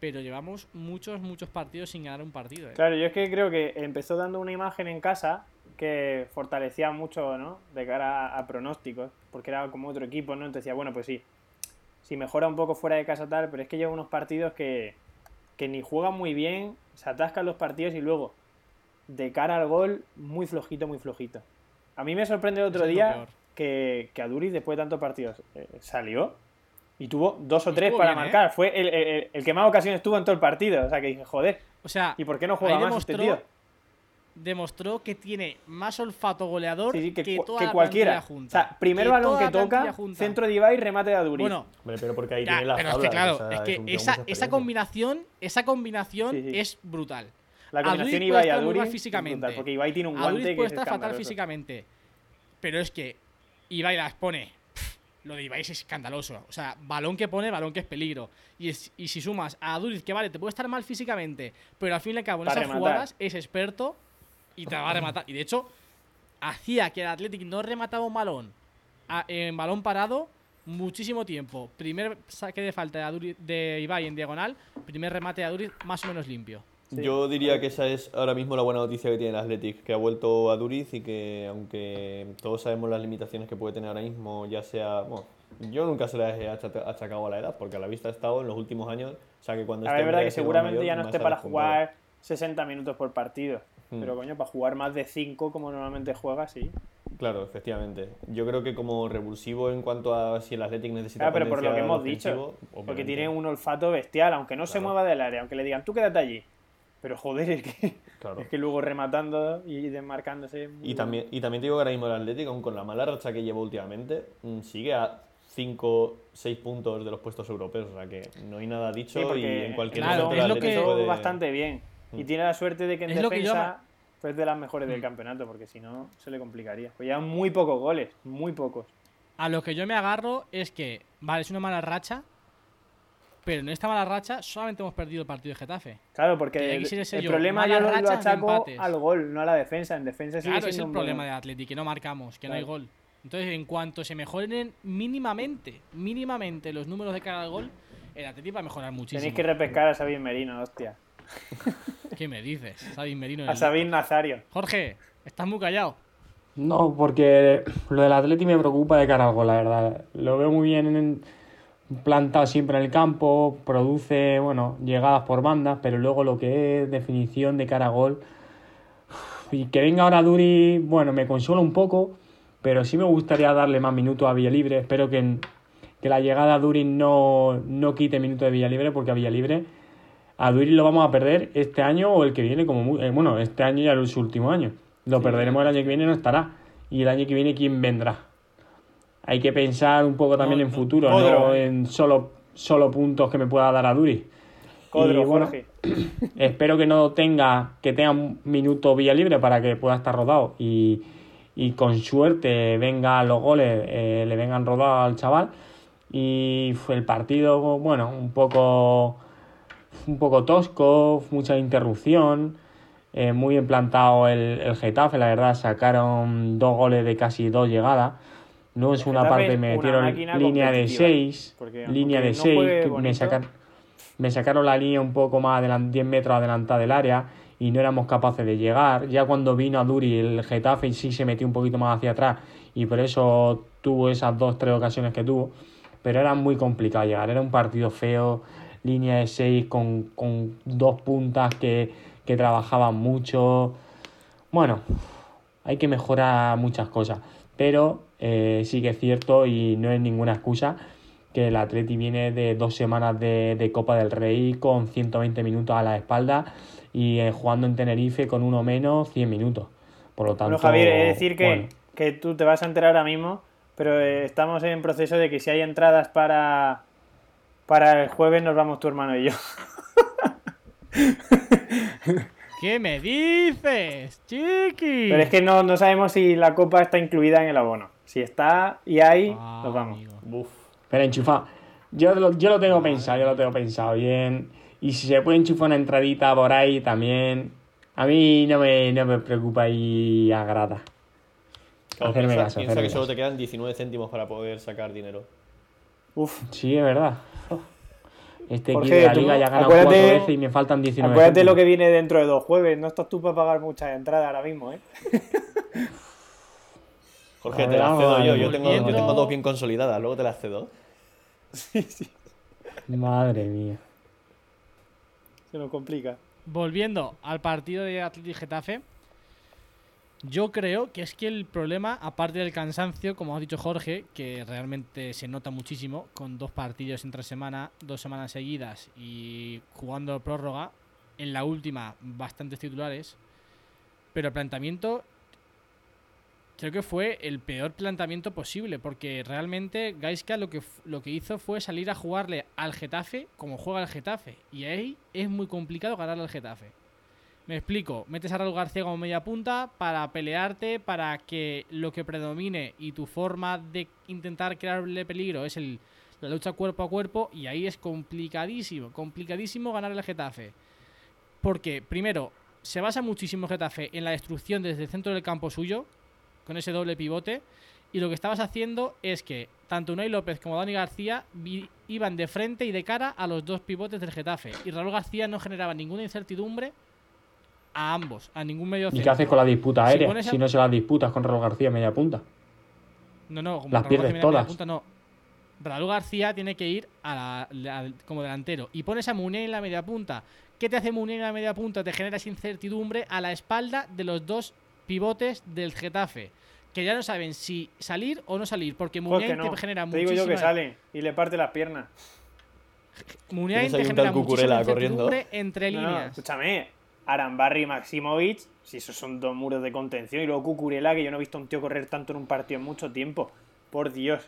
pero llevamos muchos, muchos partidos sin ganar un partido. ¿eh? Claro, yo es que creo que empezó dando una imagen en casa que fortalecía mucho, ¿no? De cara a, a pronósticos, porque era como otro equipo, ¿no? Entonces decía, bueno, pues sí, si mejora un poco fuera de casa tal, pero es que lleva unos partidos que, que ni juegan muy bien, se atascan los partidos y luego, de cara al gol, muy flojito, muy flojito. A mí me sorprende el otro es día que, que Aduriz, después de tantos partidos, eh, salió y tuvo dos o tres para bien, ¿eh? marcar. Fue el, el- el- que más ocasiones tuvo en todo el partido. O sea que dije, joder, O sea, ¿y por qué no juega ahí más este demostró- tío? demostró que tiene más olfato goleador Sí, sí, que, que, toda que la cualquiera. plantilla O junta. sea, primer Que balón que la toca, junta. centro de Ibai remate de Aduriz. Bueno, Hombre, pero porque ahí ya, tiene las pero es que claro, o sea, es que con esa, esa combinación, esa combinación Sí, sí. es brutal. la Aduriz combinación puede Ibai Aduriz es físicamente. brutal, porque Ibai tiene un Aduriz guante que puede es estar fatal escandaloso. físicamente, pero es que Ibai las pone. Lo de Ibai es escandaloso. O sea, balón que pone, balón que es peligro. Y, es- y si sumas a Aduriz, que vale, te puede estar mal físicamente, pero al fin y al cabo en esas rematar. jugadas es experto y te va a rematar. Y de hecho, hacía que el Athletic no remataba un balón a- en balón parado muchísimo tiempo. Primer saque de falta de, Aduriz- de Ibai en diagonal, primer remate de Aduriz más o menos limpio. Sí. Yo diría que esa es ahora mismo la buena noticia que tiene el Athletic, que ha vuelto a Duriz y que aunque todos sabemos las limitaciones que puede tener ahora mismo, ya sea, bueno, yo nunca se las he achacado a la edad, porque a la vista ha estado en los últimos años, o sea que cuando ver, es esté verdad que seguramente mayor, ya no esté para jugar 60 minutos por partido. Hmm. Pero coño, para jugar más de 5 como normalmente juega, sí. Claro, efectivamente. Yo creo que como revulsivo en cuanto a si el Athletic necesita Claro, pero por lo que hemos dicho. Porque tiene un olfato bestial, aunque no se mueva del área, aunque le digan, tú quédate allí. Pero joder, es que, Claro. es que luego rematando y desmarcándose. Y también, y también te digo que ahora mismo el Atlético, aun con la mala racha que lleva últimamente, mm, sigue a 5, 6 puntos de los puestos europeos. O sea que no hay nada dicho Sí, porque y en cualquier Claro, momento es lo que- puede- bastante bien. Y Mm. tiene la suerte de que en Es lo que yo defensa pues de las mejores del Mm. campeonato, porque si no se le complicaría. Pues llevan muy pocos goles, muy pocos. A lo que yo me agarro es que, vale, es una mala racha, pero en esta mala racha solamente hemos perdido el partido de Getafe. Claro, porque el, el problema yo lo, lo achaco al gol, no a la defensa. En defensa sigue Claro, es el un problema de Atleti, que no marcamos, que no hay gol. Entonces, en cuanto se mejoren mínimamente, mínimamente los números de cara al gol, el Atleti va a mejorar muchísimo. Tenéis que repescar a Sabin Merino, hostia. ¿Qué me dices? Sabin Merino. A el- Sabin Nazario. Jorge, estás muy callado. No, porque lo del Atleti me preocupa de cara al gol, la verdad. Lo veo muy bien en- plantado siempre en el campo, produce, bueno, llegadas por bandas, pero luego lo que es definición de cara a gol. Y que venga ahora Duri, bueno, me consuela un poco, pero sí me gustaría darle más minutos a Villalibre. Espero que, que la llegada a Duri no, no quite minutos de Villalibre, porque a Villalibre, a Duri lo vamos a perder este año o el que viene, como muy- eh, bueno, este año ya es su último año. Lo perderemos el año que viene, no estará. Y el año que viene, ¿quién vendrá? Hay que pensar un poco también No, en futuro, Codro. no en solo, solo puntos que me pueda dar a Duri. Codro, Y bueno, Jorge. <coughs> Espero que no tenga, que tenga un minuto vía libre para que pueda estar rodado y, y con suerte vengan los goles, eh, le vengan rodados al chaval. Y fue el partido, bueno, un poco, un poco tosco, mucha interrupción, eh, muy bien plantado el, el Getafe, la verdad, sacaron dos goles de casi dos llegadas. No es una parte, me metieron línea de competitiva, 6, porque línea de no 6, juegue me sacaron me sacaron la línea un poco más adelan- 10 metros adelantada del área y no éramos capaces de llegar. Ya cuando vino a Duri el Getafe sí se metió un poquito más hacia atrás y por eso tuvo esas dos, tres ocasiones que tuvo. Pero era muy complicado llegar, era un partido feo, línea de 6 con, con dos puntas que, que trabajaban mucho. Bueno, hay que mejorar muchas cosas, pero eh, sí que es cierto y no es ninguna excusa que el Atleti viene de dos semanas de, de Copa del Rey con 120 minutos a la espalda y eh, jugando en Tenerife con uno menos 100 minutos. Por lo tanto, Bueno, Javier, es decir que, bueno, que tú te vas a enterar ahora mismo, pero eh, estamos en proceso de que si hay entradas para, para el jueves nos vamos tu hermano y yo. <laughs> ¿Qué me dices, chiqui? Pero es que no, no sabemos si la copa está incluida en el abono. Si está y hay, Ah, nos vamos. Buf. pero enchufa. Yo lo, yo lo tengo pensado, yo lo tengo pensado bien. Y si se puede enchufar una entradita por ahí también, a mí no me, no me preocupa y agrada. Claro, Hacerme piensa, caso, piensa hacerme que solo te quedan 19 céntimos para poder sacar dinero. Uf, Sí, es verdad. Este Jorge, equipo de la tú- liga ya ha ganado cuatro veces y me faltan 19 acuérdate lo céntimos. que viene dentro de dos jueves. No estás tú para pagar muchas entradas ahora mismo, ¿eh? <laughs> Jorge, te las cedo yo. Yo tengo, yo tengo dos bien consolidadas, luego te las cedo. <laughs> Madre mía. Se nos complica. Volviendo al partido de Atleti Getafe, yo creo que es que el problema, aparte del cansancio, como ha dicho Jorge, que realmente se nota muchísimo, con dos partidos entre semana, dos semanas seguidas y jugando prórroga, en la última bastantes titulares, Pero el planteamiento creo que fue el peor planteamiento posible, porque realmente Gaisca lo que, lo que hizo fue salir a jugarle al Getafe como juega el Getafe. Y ahí es muy complicado ganarle al Getafe. Me explico, metes a Raúl García como media punta para pelearte, para que lo que predomine y tu forma de intentar crearle peligro es el, la lucha cuerpo a cuerpo y ahí es complicadísimo, complicadísimo ganar el Getafe. Porque, primero, se basa muchísimo Getafe en la destrucción desde el centro del campo suyo, con ese doble pivote, y lo que estabas haciendo es que tanto Unai López como Dani García iban de frente y de cara a los dos pivotes del Getafe, y Raúl García no generaba ninguna incertidumbre a ambos, a ningún medio ¿Y qué centro. haces con la disputa aérea? a- Si no se las disputas con Raúl García media punta. No, no, como Las Raúl pierdes García media todas. punta, no. Raúl García tiene que ir a la- la- como delantero. Y pones a Munier en la media punta. ¿Qué te hace Munier en la media punta? Te generas incertidumbre a la espalda de los dos pivotes del Getafe. Que ya no saben si salir o no salir. Porque que no. te genera Te digo yo que sale y le parte las piernas. Muniain te un genera muchísima corriendo. entre No, no, líneas. escúchame. Arambarri y Maximovic, si esos son dos muros de contención. Y luego Cucurella, que yo no he visto a un tío correr tanto en un partido en mucho tiempo. Por Dios.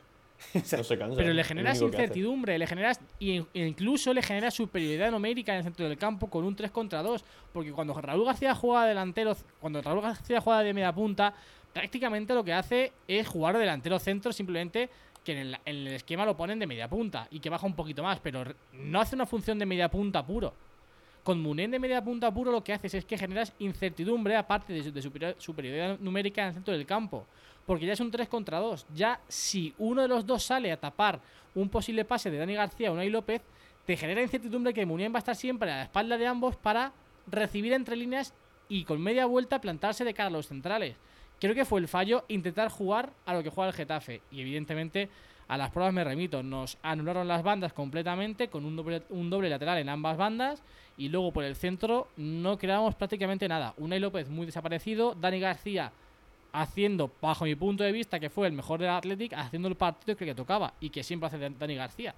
<laughs> No se cansa. Pero le generas incertidumbre, le generas e incluso le generas superioridad numérica en el centro del campo con un 3 contra 2, porque cuando Raúl García juega delantero, cuando Raúl García juega de media punta, prácticamente lo que hace es jugar de delantero centro simplemente que en el, en el esquema lo ponen de media punta y que baja un poquito más, pero no hace una función de media punta puro. Con Munen de media punta puro lo que haces es que generas incertidumbre aparte de, su- de superior- superioridad numérica en el centro del campo. Porque ya es un 3 contra 2. Ya si uno de los dos sale a tapar un posible pase de Dani García o Unai López, te genera incertidumbre que Munien va a estar siempre a la espalda de ambos para recibir entre líneas y con media vuelta plantarse de cara a los centrales. Creo que fue el fallo intentar jugar a lo que juega el Getafe. Y evidentemente a las pruebas me remito. Nos anularon las bandas completamente con un doble, un doble lateral en ambas bandas. Y luego por el centro no creamos prácticamente nada. Unai López muy desaparecido. Dani García haciendo, bajo mi punto de vista, que fue el mejor del Athletic, haciendo el partido que le tocaba y que siempre hace Dani García.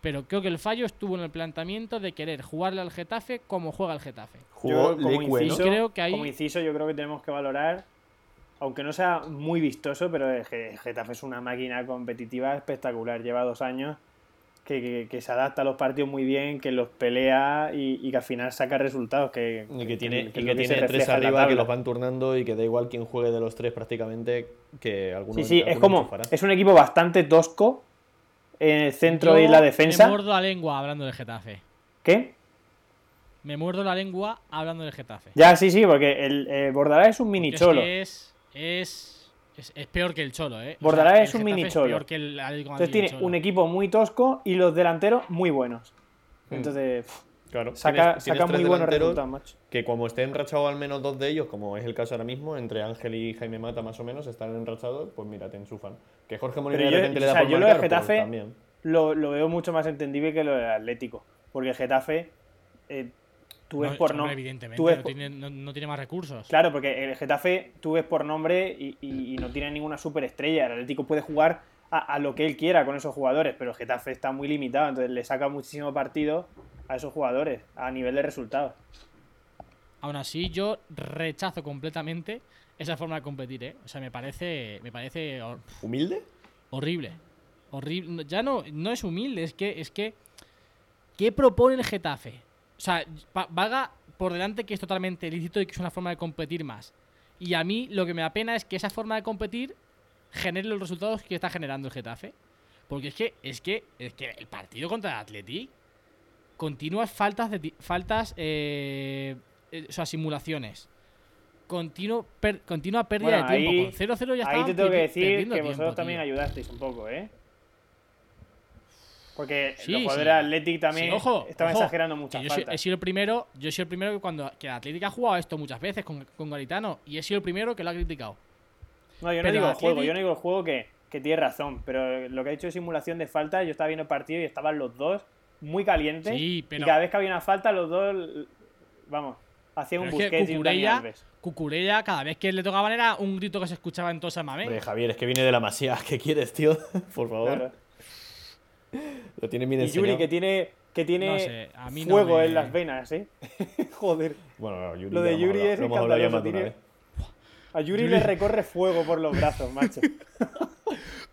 Pero creo que el fallo estuvo en el planteamiento de querer jugarle al Getafe como juega el Getafe. Jugó Yo, como, inciso, Creo que ahí- como inciso, yo creo que tenemos que valorar, aunque no sea muy vistoso, pero el Getafe es una máquina competitiva espectacular. Lleva dos años que, que- que se adapta a los partidos muy bien, que los pelea y, y que al final saca resultados. Que, Y que tiene, que y que tiene tres arriba que los van turnando y que da igual quién juegue de los tres prácticamente que alguno Sí, sí, es como. enchufará. Es un equipo bastante tosco en el centro y Yo la defensa. Me muerdo la lengua hablando del Getafe. ¿Qué? Me muerdo la lengua hablando del Getafe. Ya, sí, sí, porque el eh, Bordalás es un mini cholo. que Es, es, es, es peor que el Cholo, ¿eh? O Bordalás sea, es el un mini es Cholo. peor que el Atlético de Entonces tiene el Cholo. un equipo muy tosco y los delanteros muy buenos. Mm. Entonces, pff, Claro, saca, tienes- saca tienes muy buenos delanteros resultados, macho. Que como estén enrachados al menos dos de ellos, como es el caso ahora mismo, entre Ángel y Jaime Mata más o menos, están enrachados, pues mira, te enchufan. Que Jorge Molina de repente o le da sea, por yo lo de pues Getafe- también. Lo, lo veo mucho más entendible que lo del Atlético. Porque el Getafe, eh, tú ves No, por nombre. Evidentemente, tú ves no, por- tiene, no- no tiene más recursos. Claro, porque el Getafe tú ves por nombre y, y- y no tiene ninguna superestrella. El Atlético puede jugar a, a lo que él quiera con esos jugadores, pero el Getafe está muy limitado, entonces le saca muchísimo partido a esos jugadores a nivel de resultados. Aún así, yo rechazo completamente esa forma de competir, ¿eh? O sea, me parece, me parece hor- ¿Humilde? horrible. Horrible. Ya no, no es humilde, es que, es que. ¿Qué propone el Getafe? O sea, va- vaga por delante que es totalmente lícito y que es una forma de competir más. Y a mí lo que me da pena es que esa forma de competir genere los resultados que está generando el Getafe. Porque es que, es que, es que el partido contra el Athletic, continuas faltas de faltas, eh, eh, o sea, simulaciones. Continuo per- continua pérdida Bueno, de tiempo. ahí- Con 0-0 ya Ahí te tengo que decir que tiempo, vosotros también ayudasteis un poco, ¿eh? Porque Sí, los sí. jugadores del Athletic también Sí, ojo, estaban ojo, exagerando muchas yo, soy- faltas. he sido el primero, yo he sido el primero que cuando que el Atlético ha jugado esto muchas veces con, con Garitano y he sido el primero que lo ha criticado. No, yo no Pero digo el Athletic- juego, yo no digo el juego que, que tiene razón, pero lo que ha hecho de simulación de falta, yo estaba viendo el partido y estaban los dos muy calientes. Sí, pero- Y cada vez que había una falta, los dos, vamos, hacían un es Busquets y un Cucurella, cada vez que le tocaban era un grito que se escuchaba en todo San Hombre, Mamés. Javier, es que viene de la masía. <laughs> ¿Qué quieres, tío? <laughs> Por favor. Claro. Lo tiene bien Y enseñado. Yuri que tiene, que tiene No sé, a mí no fuego me- en las venas, ¿eh? <laughs> Joder. Bueno, no, Yuri Lo de Yuri hablado- es escandaloso, tiene, vez. A Yuri le recorre fuego por los brazos, macho. <laughs>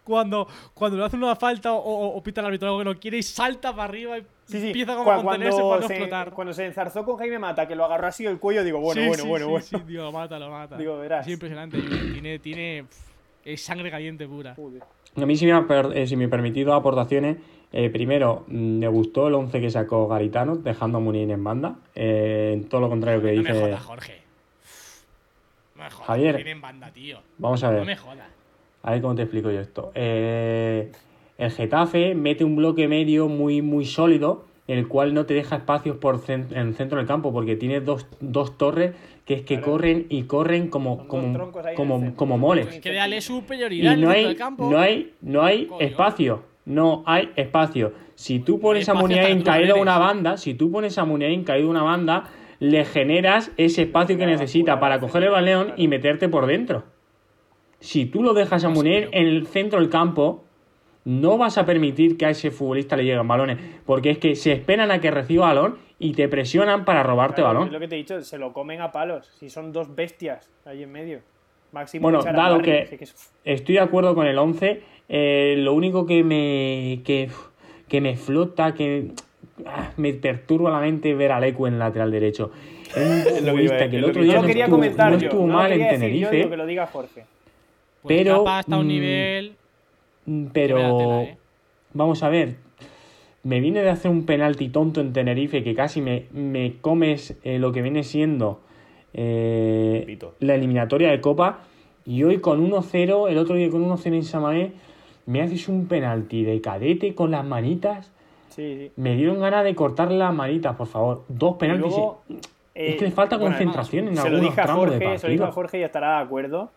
Cuando, cuando le hace una falta o, o- o pita el árbitro algo que no quiere y salta para arriba y Sí, sí. empieza como Cua- a contenerse para no se, explotar. cuando se enzarzó con Jaime Mata, que lo agarró así el cuello, digo, bueno, Sí, bueno, sí, bueno, sí, bueno. sí, lo mata, lo mata. Digo, verás. Sí, impresionante. Yuri. Tiene, tiene, es sangre caliente pura. Joder. A mí, si me ha, eh, si me he permitido aportaciones, eh, primero, mm, me gustó el 11 que sacó Garitano, dejando a Munir en banda. Eh, todo lo contrario que No me dice. jodas, Jorge. No me jodas. Javier. En banda, tío. Vamos a No ver. me jodas. A ver cómo te explico yo esto. Eh, el Getafe mete un bloque medio muy, muy sólido, en el cual no te deja espacios por cen- en el centro del campo, porque tiene dos, dos torres que es que Claro. corren y corren como, como, como, como moles. Que dale Y superioridad en el no hay, campo. no hay, no hay Coño. espacio. No hay espacio. Si tú pones a Muniain caído a una banda, si tú pones a Muniain caído a una banda, le generas ese espacio que necesita para coger el balón y meterte por dentro. Si tú lo dejas a Muniain en el centro del campo, no vas a permitir que a ese futbolista le lleguen balones, porque es que se esperan a que reciba balón y te presionan para robarte Claro, balón. Es lo que te he dicho, se lo comen a palos. Si son dos bestias ahí en medio. Máximo Bueno, dado que- es- Estoy de acuerdo con el 11. eh, lo único que me, que, que me flota, que ah, me perturba la mente es ver a Lecu en el lateral derecho. Un <laughs> que futbolista que el otro día No quería estuvo, comentar no yo. estuvo no mal en yo, Tenerife, digo que lo diga Jorge. Pues pero, Capa está a un nivel. Mm, Pero tela, ¿eh? vamos a ver. Me viene de hacer un penalti tonto en Tenerife que casi me, me comes eh, lo que viene siendo eh, la eliminatoria de Copa. Y hoy con 1-0, el otro día con 1-0 en Samaé, me haces un penalti de cadete con las manitas. Sí, sí. Me dieron ganas de cortarle las manitas, por favor. Dos penaltis. luego, es que le falta bueno, concentración en se lo algunos dije a de Jorge, se lo dije a. Jorge y estará de acuerdo.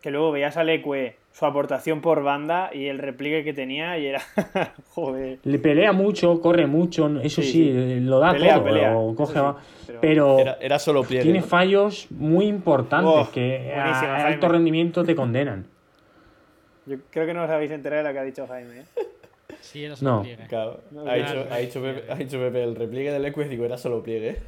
Que luego veías a Leque su aportación por banda y el repliegue que tenía y era. <laughs> Joder. Le pelea mucho, corre mucho, eso sí, Sí, sí. eh, lo da Pelea, todo, pelea, lo eso coge, sí, pero- pero Era, era solo pliegue. tiene ¿no? fallos muy importantes Oh, que a Jaime. alto rendimiento te condenan. Yo creo que no os habéis enterado de lo que ha dicho Jaime. ¿eh? Sí, era No. solo pliegue. Claro, No, ha, claro. ha, dicho Pepe, ha dicho Pepe el repliegue del Equus, digo, era solo pliegue.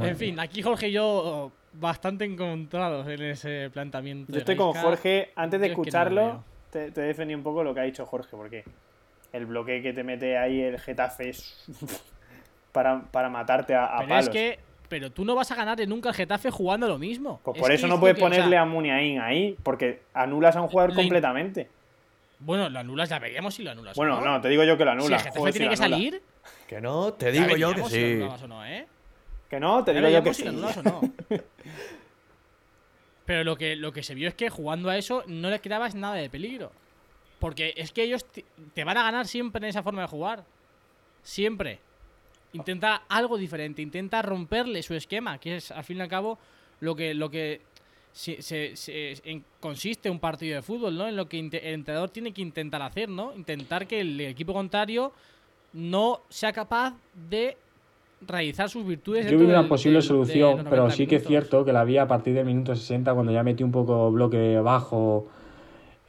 En fin, aquí Jorge y yo bastante encontrados en ese planteamiento. Yo estoy con. Jorge. Antes de Yo es que no lo escucharlo, te, te defendí un poco lo que ha dicho Jorge, porque el bloque que te mete ahí el Getafe es <laughs> para, para matarte a, a Pero palos. es que. Pero tú no vas a ganar nunca el Getafe jugando lo mismo. Pues Es por eso es no puedes que, o sea, ponerle a Muniain ahí, porque anulas a un jugador completamente. Bueno, lo anulas, ya veríamos si lo anulas. Bueno, no, te digo yo que lo Si el anulas. Getafe joder, tiene que anula. salir. Que no, te digo yo que veríamos si lo sí. no, ¿eh? Que no, te Ya digo yo que sí. o no. <laughs> Pero lo que, lo que se vio es que jugando a eso no le creabas nada de peligro. Porque es que ellos te, te van a ganar siempre en esa forma de jugar. Siempre. Intenta algo diferente, intenta romperle su esquema, que es al fin y al cabo lo que, lo que se, se- se- en- consiste un partido de fútbol, ¿no? En lo que el entrenador tiene que intentar hacer, ¿no? Intentar que el equipo contrario no sea capaz de realizar sus virtudes. Yo vi una del- posible del- solución, pero 90 sí que es cierto que la vi a partir del minuto 60, cuando ya metí un poco bloque bajo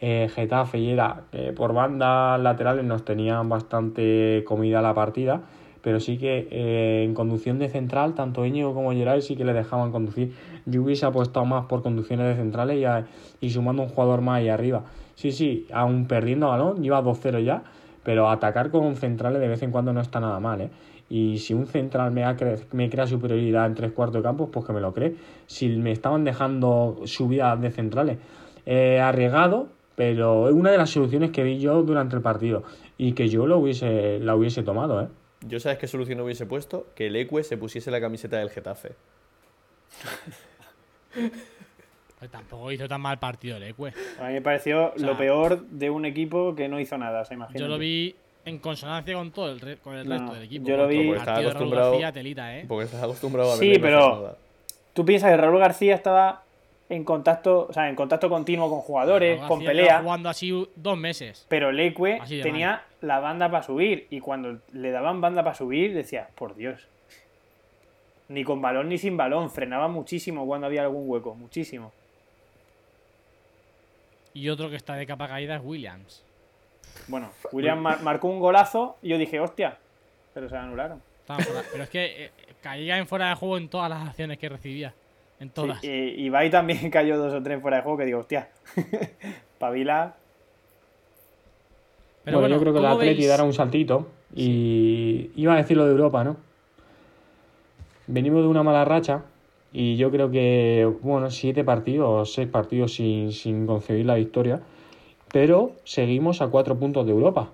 eh, Getafe y era que por bandas laterales nos tenían bastante comida la partida, pero sí que eh, en conducción de central, tanto Íñigo como Geray sí que le dejaban conducir. Yo hubiese apostado más por conducciones de centrales y, a- y sumando un jugador más ahí arriba. Sí, sí, aún perdiendo balón, lleva 2-0 ya, pero atacar con centrales de vez en cuando no está nada mal, ¿eh? Y si un central me, ha cre- me crea superioridad en tres cuartos de campo, pues que me lo cree. Si me estaban dejando subidas de centrales, eh, arriesgado, pero es una de las soluciones que vi yo durante el partido y que yo lo hubiese, la hubiese tomado, ¿eh? Yo sabes qué solución hubiese puesto? Que el se pusiese la camiseta del Getafe. Pues tampoco hizo tan mal partido el Ecue. A mí me pareció sea, lo peor de un equipo que no hizo nada, se imagina. Yo lo vi en consonancia con todo el, re- con el No, resto del equipo. yo lo porque vi- Porque acostumbrado- García, telita, ¿eh? Porque estás acostumbrado a Sí, pero-. Tú piensas que Raúl García estaba en contacto, o sea, en contacto continuo con jugadores, con pelea, jugando así dos meses. pero Leque tenía la banda para subir y cuando le daban banda para subir decía, por Dios. Ni con balón ni sin balón, frenaba muchísimo cuando había algún hueco, muchísimo. Y otro que está de capa caída es Williams. Bueno, William mar- marcó un golazo y yo dije, hostia, pero se anularon. Pero es que eh, caía en fuera de juego en todas las acciones que recibía. En todas. Sí, y Ibai también <laughs> cayó dos o tres fuera de juego que digo, hostia, <laughs> pavila. Pero bueno, yo creo que el ¿cómo Atleti veis? dará un saltito. Y iba a decir lo de Europa, ¿no? Venimos de una mala racha. Y yo creo que, bueno, siete partidos, seis partidos sin, sin conseguir la victoria. Pero seguimos a cuatro puntos de Europa.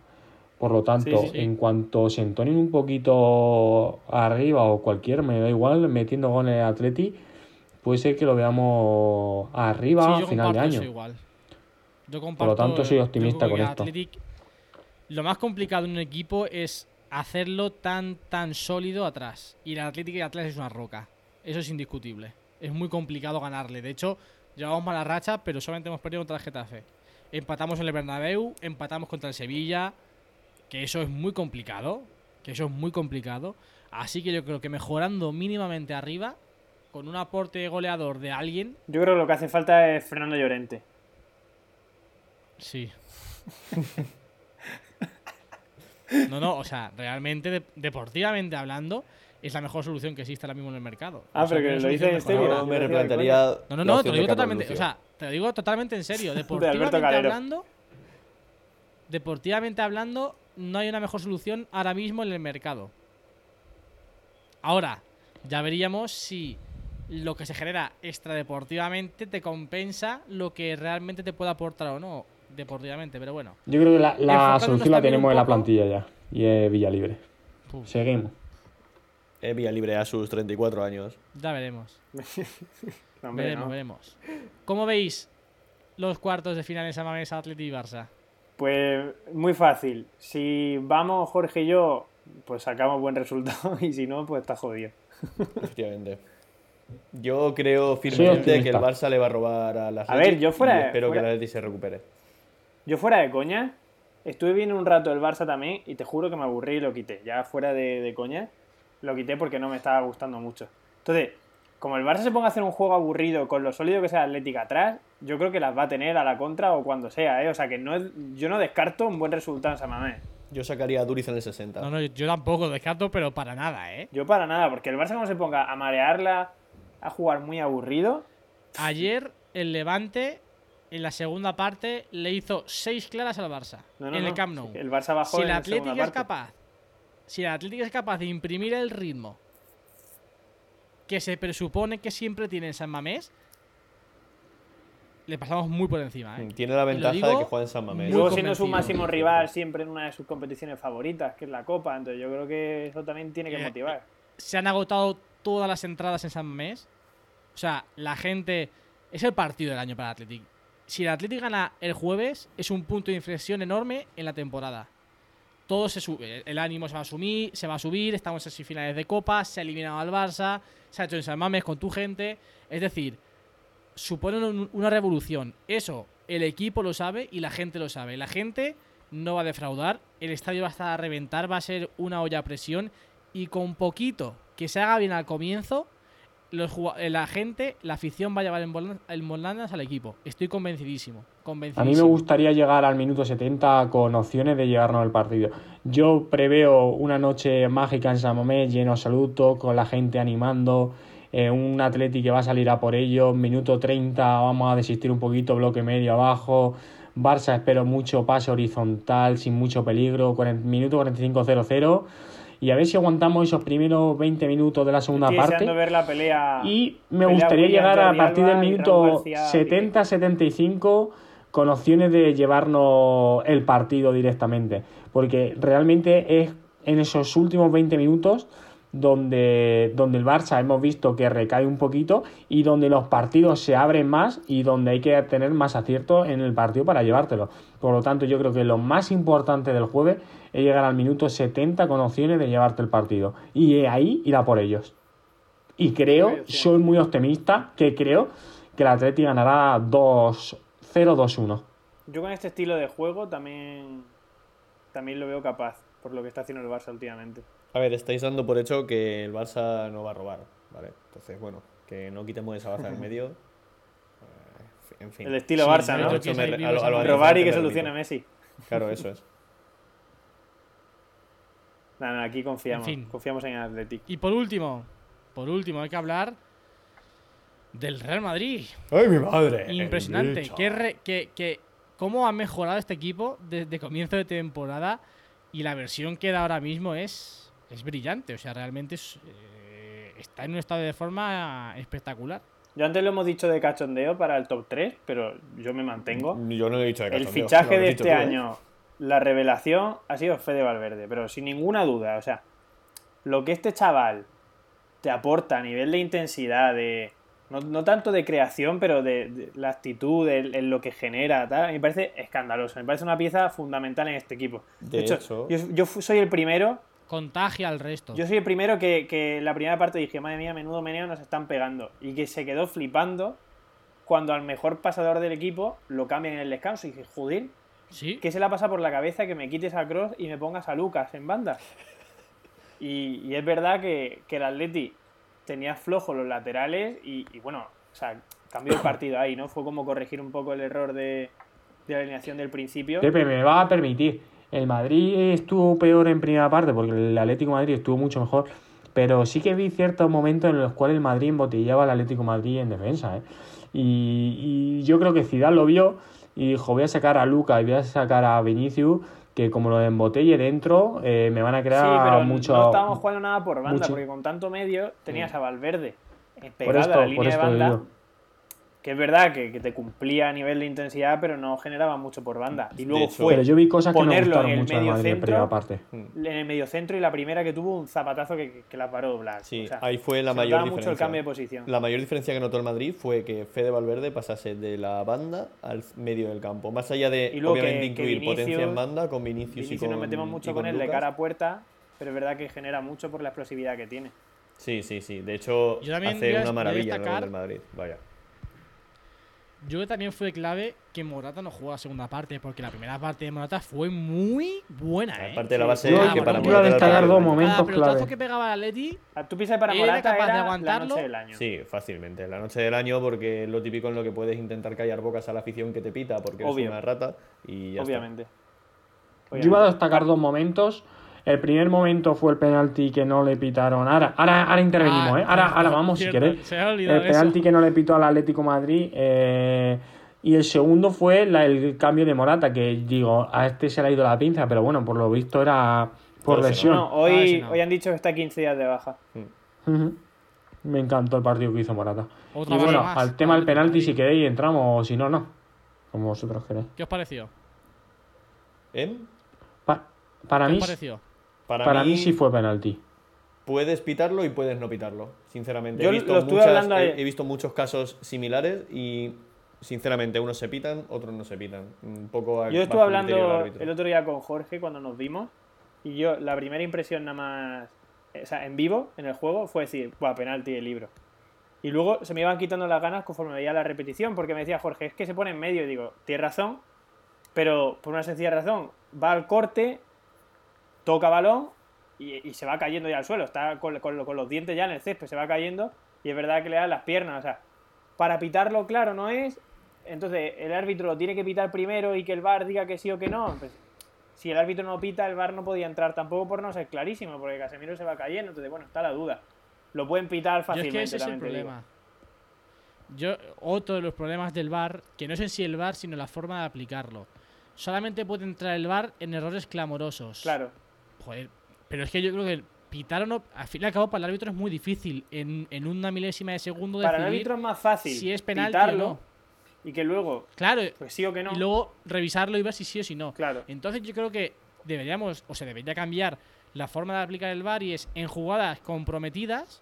Por lo tanto, Sí, sí, sí. en cuanto se entonen un poquito arriba o cualquier, me da igual, metiendo goles el Atleti, puede ser que lo veamos arriba a final de año. igual. Yo comparto, tanto, soy optimista con esto. Athletic- lo más complicado en un equipo es hacerlo tan tan sólido atrás. Y el Atlético y Atlas es una roca. Eso es indiscutible. Es muy complicado ganarle. De hecho, llevamos mala racha, pero solamente hemos perdido contra el Getafe. Empatamos en el Bernabéu, empatamos contra el Sevilla, que eso es muy complicado, que eso es muy complicado. Así que yo creo que mejorando mínimamente arriba, con un aporte goleador de alguien, Yo creo que lo que hace falta es Fernando Llorente. Sí. <laughs> No, no, o sea, realmente, de- deportivamente hablando, es la mejor solución que existe ahora mismo en el mercado. Ah, O sea, pero que lo dice en serio. me replantearía. No, no, no, te lo digo totalmente, o sea, te lo digo totalmente en serio. <laughs> Deportivamente hablando, deportivamente hablando, no hay una mejor solución ahora mismo en el mercado. Ahora, ya veríamos si lo que se genera extradeportivamente te compensa lo que realmente te puede aportar o no deportivamente, pero bueno. Yo creo que la, solución la tenemos en la plantilla ya. Y es Villalibre. Seguimos. Es vía libre a sus 34 años. Ya veremos. <laughs> Hombre, veremos, no. veremos. ¿Cómo veis los cuartos de final en San Mamés, Atleti y Barça? Pues muy fácil. Si vamos Jorge y yo, pues sacamos buen resultado <laughs> y si no, pues está jodido. Efectivamente. Yo creo firmemente que el. Barça le va a robar a la A ver, yo fuera- y espero fuera- que el Atleti se recupere. Yo fuera de coña, estuve viendo un rato el Barça también y te juro que me aburrí y lo quité. Ya fuera de, de coña, lo quité porque no me estaba gustando mucho. Entonces, como el Barça se ponga a hacer un juego aburrido con lo sólido que sea Atlética atrás, yo creo que las va a tener a la contra o cuando sea, ¿eh? O sea que no es- yo no descarto un buen resultado en San Mamés. Yo sacaría a Duriz en el 60. No, no, yo tampoco descarto, pero para nada, ¿eh? Yo para nada, porque el Barça como se ponga a marearla, a jugar muy aburrido, Ayer el Levante en la segunda parte le hizo seis claras al Barça no, no, en el Camp Nou. El Barça bajó Si el Atlético es parte. capaz, si el Atlético es capaz de imprimir el ritmo que se presupone que siempre tiene en San Mamés, le pasamos muy por encima, ¿eh? Tiene la ventaja de que juega en San Mamés. luego siendo su máximo rival siempre en una de sus competiciones favoritas, que es la Copa, entonces yo creo que eso también tiene que Eh, motivar. se han agotado todas las entradas en San Mamés. O sea, la gente. Es el partido del año para el Athletic. Si el Athletic gana el jueves, es un punto de inflexión enorme en la temporada. Todo se sube. El ánimo se va a subir, se va a subir. Estamos en semifinales de Copa. Se ha eliminado al Barça. Se ha hecho en San Mamés con tu gente. Es decir, supone un- una revolución. Eso el equipo lo sabe y la gente lo sabe. La gente no va a defraudar. El estadio va a estar a reventar. Va a ser una olla a presión. Y con poquito que se haga bien al comienzo, los eh, la gente, la afición va a llevar en volan- en volandas al equipo. Estoy convencidísimo. A mí me convencidísimo. gustaría llegar al minuto 70 con opciones de llegarnos al partido. Yo preveo una noche mágica en San Mamés, lleno absoluto, con la gente animando, eh, un Atleti que va a salir a por ellos, minuto 30 vamos a desistir un poquito, bloque medio abajo, Barça espero mucho pase horizontal, sin mucho peligro, 40 minuto 45-0-0, y a ver si aguantamos esos primeros 20 minutos de la segunda Estoy parte. ver la pelea. Y me pelea gustaría William, llegar a partir del Alba minuto Raúl García, 70-75 con opciones de llevarnos el partido directamente. Porque realmente es en esos últimos 20 minutos donde, donde el Barça hemos visto que recae un poquito y donde los partidos se abren más y donde hay que tener más acierto en el partido para llevártelo. Por lo tanto, yo creo que lo más importante del jueves es llegar al minuto 70 con opciones de llevarte el partido. Y ahí ir a por ellos. Y creo, soy muy optimista, que creo que el Atleti ganará 2-0-2-1. Yo con este estilo de juego también, también lo veo capaz, por lo que está haciendo el Barça últimamente. A ver, estáis dando por hecho que el Barça no va a robar, ¿vale? Entonces, bueno, que no quitemos esa baza del medio. Eh, en fin. El estilo Sí, Barça, ¿no? hecho, que me a lo- a lo Robar y que solucione. Messi. Claro, eso es. Nada, <laughs> nada, aquí confiamos. En fin. Confiamos en el Athletic. Y por último, por último, hay que hablar Del Real Madrid. ¡Ay, mi madre! Impresionante. ¿Qué, re- qué- qué- ¿Cómo ha mejorado este equipo desde comienzo de temporada? Y la versión que da ahora mismo es, es brillante. O sea, realmente es, eh, está en un estado de forma espectacular. Yo antes lo hemos dicho de cachondeo para el top 3, pero yo me mantengo. Yo no he dicho de El cachondeo, fichaje lo has de este tú, ¿eh? año, la revelación, ha sido Fede Valverde, pero sin ninguna duda. O sea, lo que este chaval te aporta a nivel de intensidad, de. No, no tanto de creación, pero de, de la actitud, en, lo que genera, tal, me parece escandaloso. Me parece una pieza fundamental en este equipo. De hecho- yo, soy el primero Contagia al resto. yo soy el primero que, que la primera parte dije, madre mía, menudo meneo nos están pegando. Y que se quedó flipando cuando al mejor pasador del equipo lo cambian en el descanso. Y dije, joder, Sí. ¿qué se le pasa por la cabeza que me quites a Cross y me pongas a Lucas en banda? Y, y es verdad que, que el Atleti tenía flojos los laterales y, y bueno, o sea, cambió el partido ahí, ¿no? Fue como corregir un poco el error de, de la alineación del principio. Pepe, me va a permitir. El Madrid estuvo peor en primera parte porque el Atlético de Madrid estuvo mucho mejor. Pero sí que vi ciertos momentos en los cuales el Madrid embotellaba al Atlético de Madrid en defensa. ¿eh? Y, y yo creo que Zidane lo vio y dijo, voy a sacar a Luca y voy a sacar a Vinicius, que como lo embotelle dentro, eh, me van a Sí, crear pero mucho... no estábamos jugando nada por banda, mucho- porque con tanto medio tenías a Valverde eh, por pegado esto, a la por línea de banda. Que es verdad que, que te cumplía a nivel de intensidad, pero no generaba mucho por banda. Y luego hecho- fue Pero yo vi cosas que ponerlo gustaron en el medio Madrid en centro, primera parte. en el medio centro y la primera que tuvo un zapatazo que, que la paró Black. Sí, O sea, ahí fue la se mayor diferencia. mucho el cambio de posición. La mayor diferencia que notó el Madrid fue que Fede Valverde pasase de la banda al medio del campo. Más allá de, Y luego obviamente, que- que incluir potencia en Vinicius- banda con Vinicius, y Vinicius con nos metemos mucho y con, él de cara a puerta, pero es verdad que genera mucho por la explosividad que tiene. Sí, sí, sí. De hecho, hace una maravilla el Madrid. Vaya. Yo creo que también fue clave que Morata no jugó la segunda parte, porque la primera parte de Morata fue muy buena, ¿eh? Aparte de la Sí, base Yo Ah, que para bueno, iba a Morata destacar dos momentos pelotazo clave. que pegaba Ah, Tú piensas que para ¿Era Morata capaz de era la aguantarlo? noche del año. Sí, fácilmente. La noche del año, porque es lo típico en lo que puedes intentar callar bocas a la afición que te pita, porque Obvio. es una rata y ya está. obviamente. Yo iba a destacar dos momentos. El primer momento fue el penalti que no le pitaron. Ahora, ahora, ahora intervenimos, Ah, ¿eh? Ahora, ahora cierto, vamos, si cierto. queréis. El penalti eso. que no le pitó al Atlético Madrid. eh, y el segundo fue la- el cambio de Morata, que digo, a este se le ha ido la pinza, pero bueno, por lo visto era por Pero se lesión. No, Ah, hoy, hoy han dicho que está 15 días de baja. Ujú. Me encantó el partido que hizo Morata. Otra y bueno, más. al tema del penalti, si queréis, entramos, o si no, no. Como vosotros queréis. ¿qué os pareció? ¿Eh? Pa- para ¿Qué mí, os pareció? Para, para mí sí fue penalti. Puedes pitarlo y puedes no pitarlo, sinceramente. Yo he, visto lo estuve muchas- hablando he, de- he visto muchos casos similares y, sinceramente, unos se pitan, otros no se pitan. Un poco Yo estuve hablando el otro día con Jorge cuando nos vimos y yo la primera impresión nada más, o sea, en vivo, en el juego, fue decir, buah, penalti el libro. Y luego se me iban quitando las ganas conforme veía la repetición porque me decía Jorge, es que se pone en medio y digo, tienes razón, pero por una sencilla razón, va al corte, toca balón y, y se va cayendo ya al suelo, está con, con- con los dientes ya en el césped, se va cayendo y es verdad que le dan las piernas, o sea, para pitarlo claro no es, entonces el árbitro lo tiene que pitar primero y que el VAR diga que sí o que no, pues, si el árbitro no pita, el VAR no podía entrar tampoco por no ser clarísimo, porque Casemiro se va cayendo, entonces bueno, está la duda. Lo pueden pitar Yo es fácilmente, que ese es el problema. Yo, otro de los problemas del VAR, que no es en sí el VAR, sino la forma de aplicarlo. Solamente puede entrar el VAR en errores clamorosos. Claro, Joder, pero es que yo creo que pitar o no, al fin y al cabo para el árbitro es muy difícil en, en una milésima de segundo para el árbitro es más fácil si es penalti pitarlo o no. y que luego, Claro, pues sí o que no, y luego revisarlo y ver si sí o si no. claro. Entonces yo creo que deberíamos, o se debería cambiar la forma de aplicar el VAR y es en jugadas comprometidas,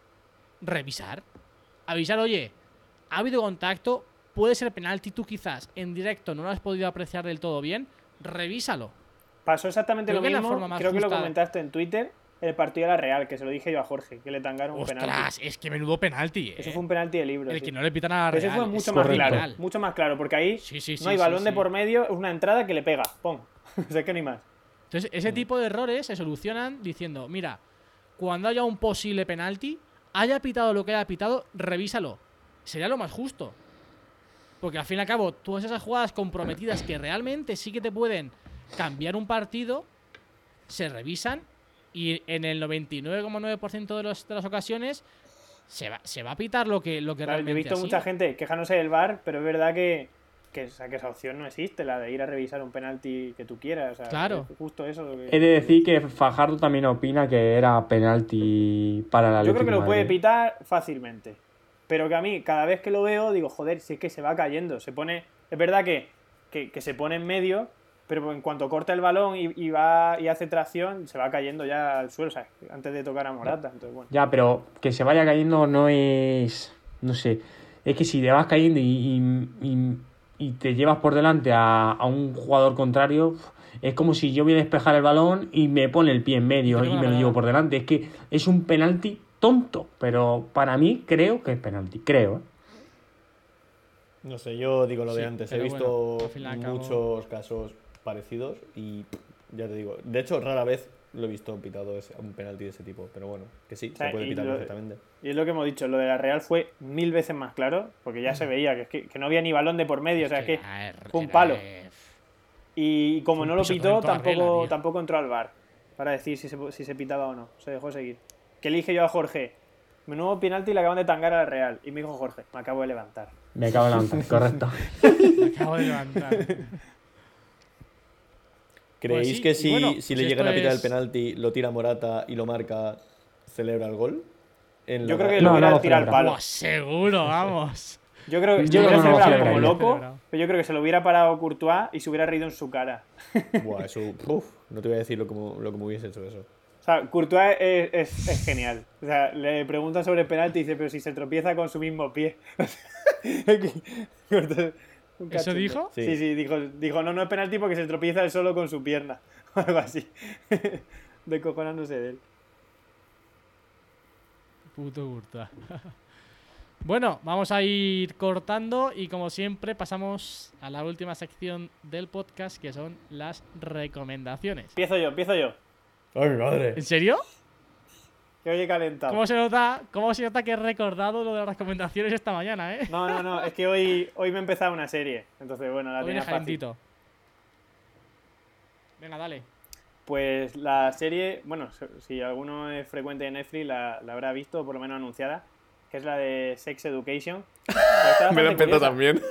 revisar. Avisar, oye, ha habido contacto, puede ser penalti, tú quizás en directo no lo has podido apreciar del todo bien, revísalo. Pasó exactamente Creo lo que es la mismo, forma más creo que lo comentaste en Twitter, el partido de la Real, que se lo dije yo a Jorge, que le tangaron un penalti. Ostras, es que menudo penalti, eh. Eso fue un penalti de libro. El sí. que no le pitan a la Pero Real. ese fue es mucho más correcto. claro, mucho más claro, porque ahí Sí, sí, sí, no hay sí, balón de por medio, es una entrada que le pega, ¡pum! <laughs> o sea, que ni más. Entonces, ese Mm. tipo de errores se solucionan diciendo, mira, cuando haya un posible penalti, haya pitado lo que haya pitado, revísalo. Sería lo más justo. Porque al fin y al cabo, todas esas jugadas comprometidas que realmente sí que te pueden cambiar un partido, se revisan y en el 99,9% de, los- de las ocasiones se va, se va a pitar lo que, lo que Claro, yo he realmente visto ha mucha sido. gente quejándose del bar, pero es verdad que, que, o sea, que esa opción no existe, la de ir a revisar un penalti que tú quieras. o sea, Claro. es justo eso. lo que- He de decir que Fajardo también opina que era penalti para la Yo creo que lo puede pitar fácilmente. Pero que a mí, cada vez que lo veo, digo, joder, si es que se va cayendo. Se pone. Es verdad que, que, que se pone en medio, pero en cuanto corta el balón y, y va y hace tracción, se va cayendo ya al suelo, o sea, antes de tocar a Morata. Entonces, bueno. Ya, pero que se vaya cayendo no es. No sé. Es que si te vas cayendo y, y- y- y te llevas por delante a, a un jugador contrario, es como si yo voy a despejar el balón y me pone el pie en medio y me lo llevo por delante. Es que es un penalti tonto, pero para mí creo que es penalti. Creo, ¿eh? No sé, yo digo lo de antes. He visto bueno, muchos casos parecidos y ya te digo. De hecho, rara vez lo he visto pitado ese- un penalti de ese tipo. Pero bueno, que sí, O sea, se puede pitar lo- perfectamente. Y es lo que hemos dicho, lo de la Real fue mil veces más claro, porque ya se veía que, es que, que no había ni balón de por medio, o sea, es que ver, fue un palo. Y como no lo pitó, regla, tampoco, tampoco entró al bar para decir si se, si se pitaba o no. Se dejó seguir. Que le dije yo a Jorge, menudo penalti le acaban de tangar a la Real. Y me dijo Jorge, me acabo de levantar. Me acabo de levantar, <laughs> correcto. me acabo de levantar. <laughs> ¿Creéis Pues sí, que y si, bueno, si si le llegan a pitar es- el penalti, lo tira Morata y lo marca, celebra el gol? En Yo creo que No, lo hubiera no tirado al palo. Seguro, vamos. <laughs> Yo creo que Yo lo hubiera creo que no celebra, como yo loco, pero yo creo que se lo hubiera parado Courtois y se hubiera reído en su cara. <laughs> Buah, eso. uf, no te voy a decir lo que, me- lo me hubiese hecho eso. O sea, Courtois es, es- es genial. O sea, le preguntan sobre el penalti y dice, pero si se tropieza con su mismo pie. <laughs> Un ¿Eso dijo? Sí, Sí. sí, dijo, dijo, no, no es penalti porque se tropieza él solo con su pierna. <laughs> O algo así. <laughs> Descojonándose de él. Puto Gurta. <laughs> bueno, vamos a ir cortando y como siempre pasamos a la última sección del podcast que son las recomendaciones. Empiezo yo, empiezo yo. ¡Ay, mi madre! ¿En serio? Que hoy he calentado. ¿Cómo se nota, cómo se nota que he recordado lo de las recomendaciones esta mañana, eh? No, no, no, es que hoy, hoy me he empezado una serie. Entonces, bueno, la Hoy tenía fácil. Venga, dale. Pues la serie, bueno, si- alguno es frecuente de Netflix, la, la habrá visto, por lo menos anunciada, que es la de Sex Education. <laughs> Pues Me bastante empezó también.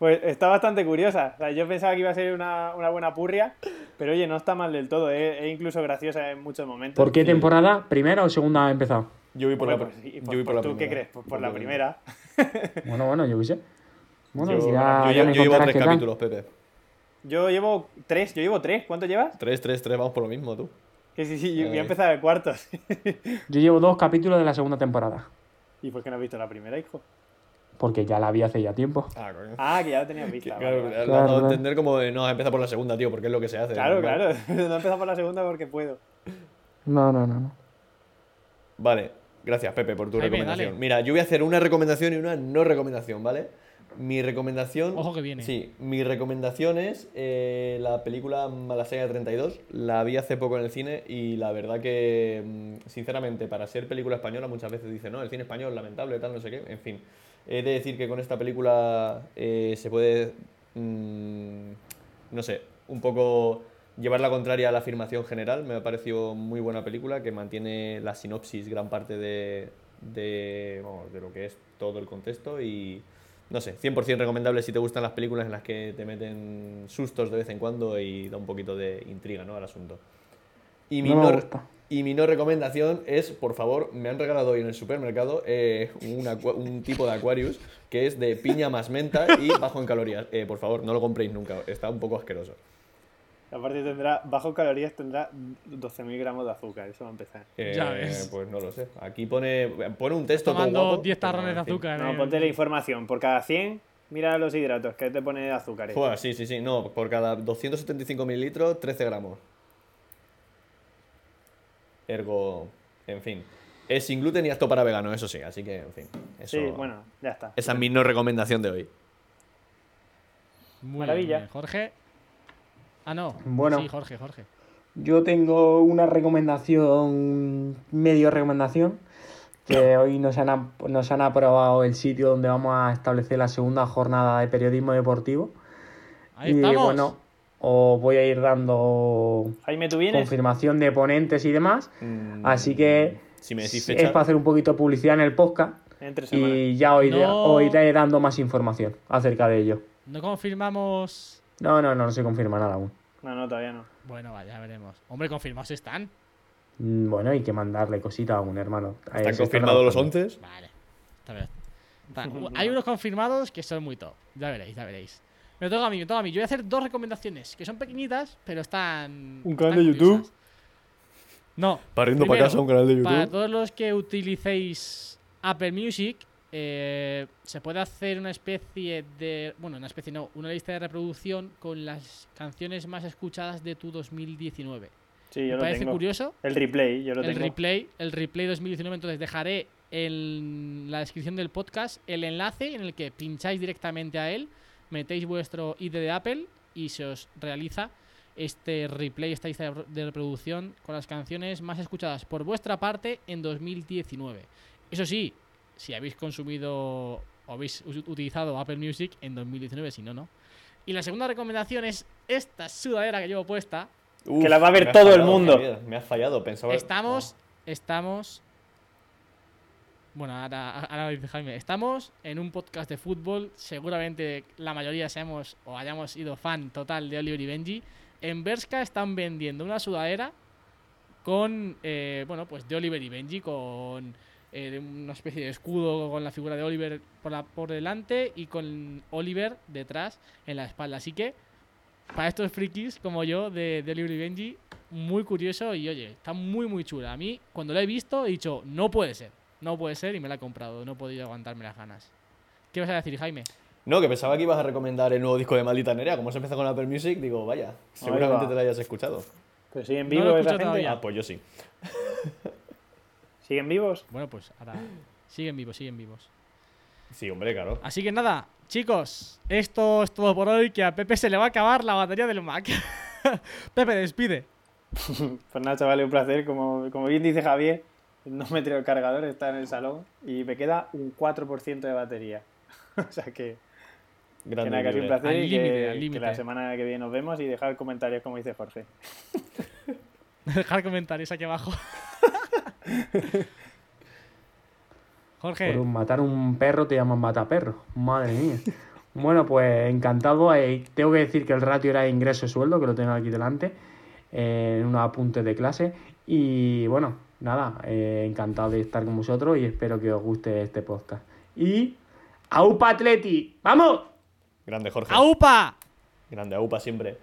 Pues está bastante curiosa. O sea, yo pensaba que iba a ser una, una buena purria, pero oye, no está mal del todo, es, es incluso graciosa en muchos momentos. ¿Por qué temporada? ¿Primera o segunda ha empezado? Yo vi por la, pues sí, yo vi por por la ¿Tú qué crees? Pues por la primera. <laughs> Bueno, bueno, yo qué sé. Bueno, Yo, ya, yo- ya yo me llevo tres capítulos, Pepe. Yo llevo tres, yo llevo tres. ¿Cuánto llevas? Tres, tres, tres, vamos por lo mismo, tú. Que sí, sí, yo voy Eh. a empezar el cuarto. <laughs> Yo llevo dos capítulos de la segunda temporada. ¿Y por qué no has visto la primera, hijo? Porque ya la vi hace ya tiempo. Ah, coño. Ah, que ya la tenías <laughs> vista. Claro, vale, dado a Claro. entender como de, no, empieza por la segunda, tío, porque es lo que se hace. Claro, claro. <laughs> No he empezado por la segunda porque puedo. No, no, no. no. Vale, gracias, Pepe, por tu recomendación. dale. Mira, yo voy a hacer una recomendación y una no recomendación, ¿vale? Mi recomendación. Ojo que viene. Sí, mi recomendación es eh, la película Malasaña 32. La vi hace poco en el cine y la verdad que, mm, sinceramente, para ser película española, muchas veces dicen, no, el cine español, lamentable, tal, no sé qué. En fin, he de decir que con esta película eh, se puede, mm, no sé, un poco llevar la contraria a la afirmación general. Me ha parecido muy buena película que mantiene la sinopsis gran parte de, de, vamos, de lo que es todo el contexto y no sé, 100% recomendable si te gustan las películas en las que te meten sustos de vez en cuando y da un poquito de intriga ¿no? al asunto. Y mi, No. Y mi no recomendación es, por favor, me han regalado hoy en el supermercado eh, un, un tipo de Aquarius que es de piña más menta y bajo en calorías. Eh, por favor, no lo compréis nunca, está un poco asqueroso. Aparte tendrá, bajo calorías tendrá 12.000 gramos de azúcar, eso va a empezar. Eh, Ya ves. Pues no lo sé. Aquí pone, pone un texto todo Tomando guapo, 10 pero, tarrones de en azúcar. No, eh. ponte la información. Por cada 100, mira los hidratos, que te pone azúcares. Joder, sí, sí, sí. No, por cada 275 mililitros, 13 gramos. Ergo, en fin. Es sin gluten y apto para vegano, eso sí. Así que, en fin. Eso, Sí, bueno, ya está. Esa es mi no recomendación de hoy. Muy Maravilla. bien. Jorge. Ah, no. Bueno. Sí, Jorge, Jorge. Yo tengo una recomendación, medio recomendación, que <laughs> hoy nos han, nos han aprobado el sitio donde vamos a establecer la segunda jornada de periodismo deportivo. Ahí y estamos. bueno, os voy a ir dando Jaime, ¿tú vienes? confirmación de ponentes y demás. Mm, Así que Si me decís es fecha, para hacer un poquito de publicidad en el podcast Entre y ya os iré, No. os iré dando más información acerca de ello. No confirmamos. No, no, no, no se confirma nada aún. No, no, todavía no. Bueno, vaya, ya veremos. Hombre, confirmados están. Mm, Bueno, hay que mandarle cositas a un hermano. A ¿están ese confirmados los trabajando. 11? Vale. Está bien. Está- u- Hay unos confirmados que son muy top. Ya veréis, ya veréis. Me toca a mí, me toca a mí. Yo voy a hacer dos recomendaciones que son pequeñitas, pero están. ¿Un canal están de YouTube? curiosas. No. Pariendo para casa un canal de Para YouTube. todos los que utilicéis Apple Music, eh, se puede hacer una especie de. Bueno, una especie no, una lista de reproducción con las canciones más escuchadas de tu 2019. Sí, Me yo lo parece tengo. curioso. El replay, yo lo el tengo. replay, el replay 2019. Entonces dejaré en la descripción del podcast el enlace en el que pincháis directamente a él, metéis vuestro ID de Apple y se os realiza este replay, esta lista de repro- de reproducción con las canciones más escuchadas por vuestra parte en 2019. Eso sí, si habéis consumido o habéis utilizado Apple Music en 2019, si no, no. Y la segunda recomendación es esta sudadera que llevo puesta. Uf, que la va a ver todo el mundo. Me has fallado, pensaba. Estamos, estamos. Bueno, ahora, ahora dice Jaime. Estamos en un podcast de fútbol. Seguramente la mayoría seamos o hayamos sido fan total de Oliver y Benji. En Berska están vendiendo una sudadera con, eh, bueno, pues de Oliver y Benji, con eh, una especie de escudo con la figura de Oliver por, la, por delante y con Oliver detrás en la espalda. Así que, para estos frikis como yo de, de Oliver y Benji, muy curioso y oye, está muy muy chula. A mí, cuando la he visto, he dicho, no puede ser, no puede ser y me la he comprado, no he podido aguantarme las ganas. ¿Qué vas a decir, Jaime? No, que pensaba que ibas a recomendar el nuevo disco de Maldita Nerea. Como se empezó con Apple Music, digo, vaya, seguramente va. te lo hayas escuchado. Pero siguen No vivos esa gente. todavía. Ah, pues yo sí. <laughs> ¿Siguen vivos? Bueno, pues ahora siguen vivos, siguen vivos. Sí, hombre, claro. Así que nada, chicos, esto es todo por hoy, que a Pepe se le va a acabar la batería del Mac. <laughs> Pepe, despide. <laughs> Pues nada, chavales, un placer. Como, como bien dice Javier, no me traigo el cargador, está en el salón y me queda un 4% de batería. <laughs> o sea que, que Grande. nada, que un placer Al y límite, que, al que límite. la semana que viene nos vemos y dejar comentarios como dice Jorge. <laughs> Dejar comentarios aquí abajo. <laughs> Jorge, Por un matar un perro te llaman mataperro. Madre mía. Bueno, pues encantado. Eh, tengo que decir que el ratio era ingreso-sueldo, que lo tengo aquí delante, eh, en unos apuntes de clase. Y bueno, nada, eh, encantado de estar con vosotros y espero que os guste este podcast. Y. ¡Aupa Atleti! ¡Vamos! Grande, Jorge. ¡Aupa! Grande, AUPA siempre.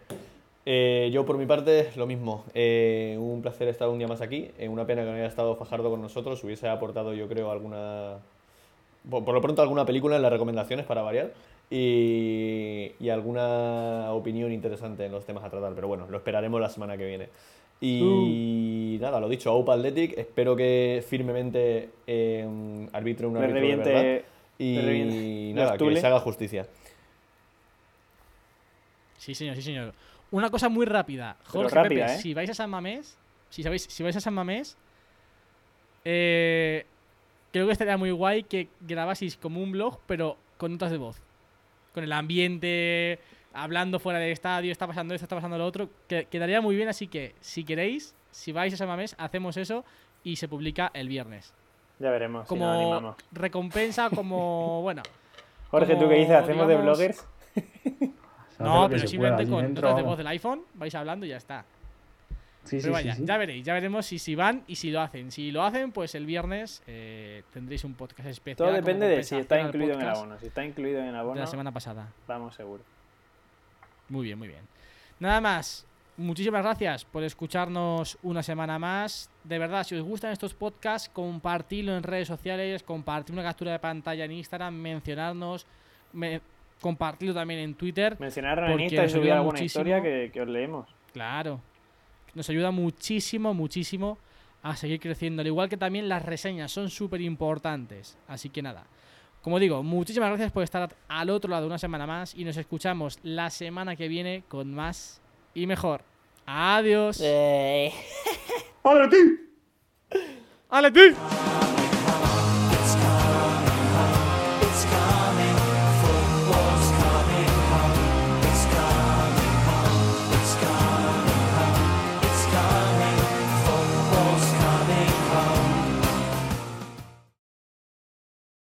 Eh, yo por mi parte, lo mismo. Eh, un placer estar un día más aquí. Eh, una pena que no haya estado Fajardo con nosotros. Hubiese aportado, yo creo, alguna. Por, por lo pronto, alguna película en las recomendaciones para variar. Y, y alguna opinión interesante en los temas a tratar. Pero bueno, lo esperaremos la semana que viene. Y nada, lo dicho, AUPA Athletic. Espero que firmemente eh, arbitre un árbitro de verdad. reviente. Y le reviente nada, que se haga justicia. Sí, señor, sí, señor. Una cosa muy rápida. Jorge, rápida, Pepe, ¿eh? si vais a San Mamés, si, sabéis, si vais a San Mamés, eh, creo que estaría muy guay que grabaseis como un blog, pero con notas de voz. Con el ambiente, hablando fuera del estadio, está pasando esto, está pasando lo otro. Que, quedaría muy bien, así que si queréis, si vais a San Mamés, hacemos eso y se publica el viernes. Ya veremos si nos Como animamos. recompensa, como, <laughs> bueno. Jorge, ¿tú como, qué dices? ¿Hacemos de bloggers? <laughs> No, pero pueda simplemente con notas de voz del iPhone, vais hablando y ya está. Sí, Pero sí, vaya, sí. ya veréis, ya veremos si, si van y si lo hacen. Si lo hacen, pues el viernes eh, tendréis un podcast especial. Todo depende de si está incluido en el abono. Si está incluido en el De abono, la semana pasada. vamos seguro. Muy bien, muy bien. Nada más. Muchísimas gracias por escucharnos una semana más. De verdad, si os gustan estos podcasts, compartidlo en redes sociales, compartid una captura de pantalla en Instagram, mencionarnos, me- compartidlo también en Twitter. Mencionaron en Porque Insta y subir alguna muchísimo. historia que, que os leemos. Claro. Nos ayuda muchísimo, muchísimo a seguir creciendo. Al igual que también las reseñas son súper importantes. Así que nada. Como digo, muchísimas gracias por estar al otro lado una semana más y nos escuchamos la semana que viene con más y mejor. Adiós. ¡Atleti! ¡Ale, tío!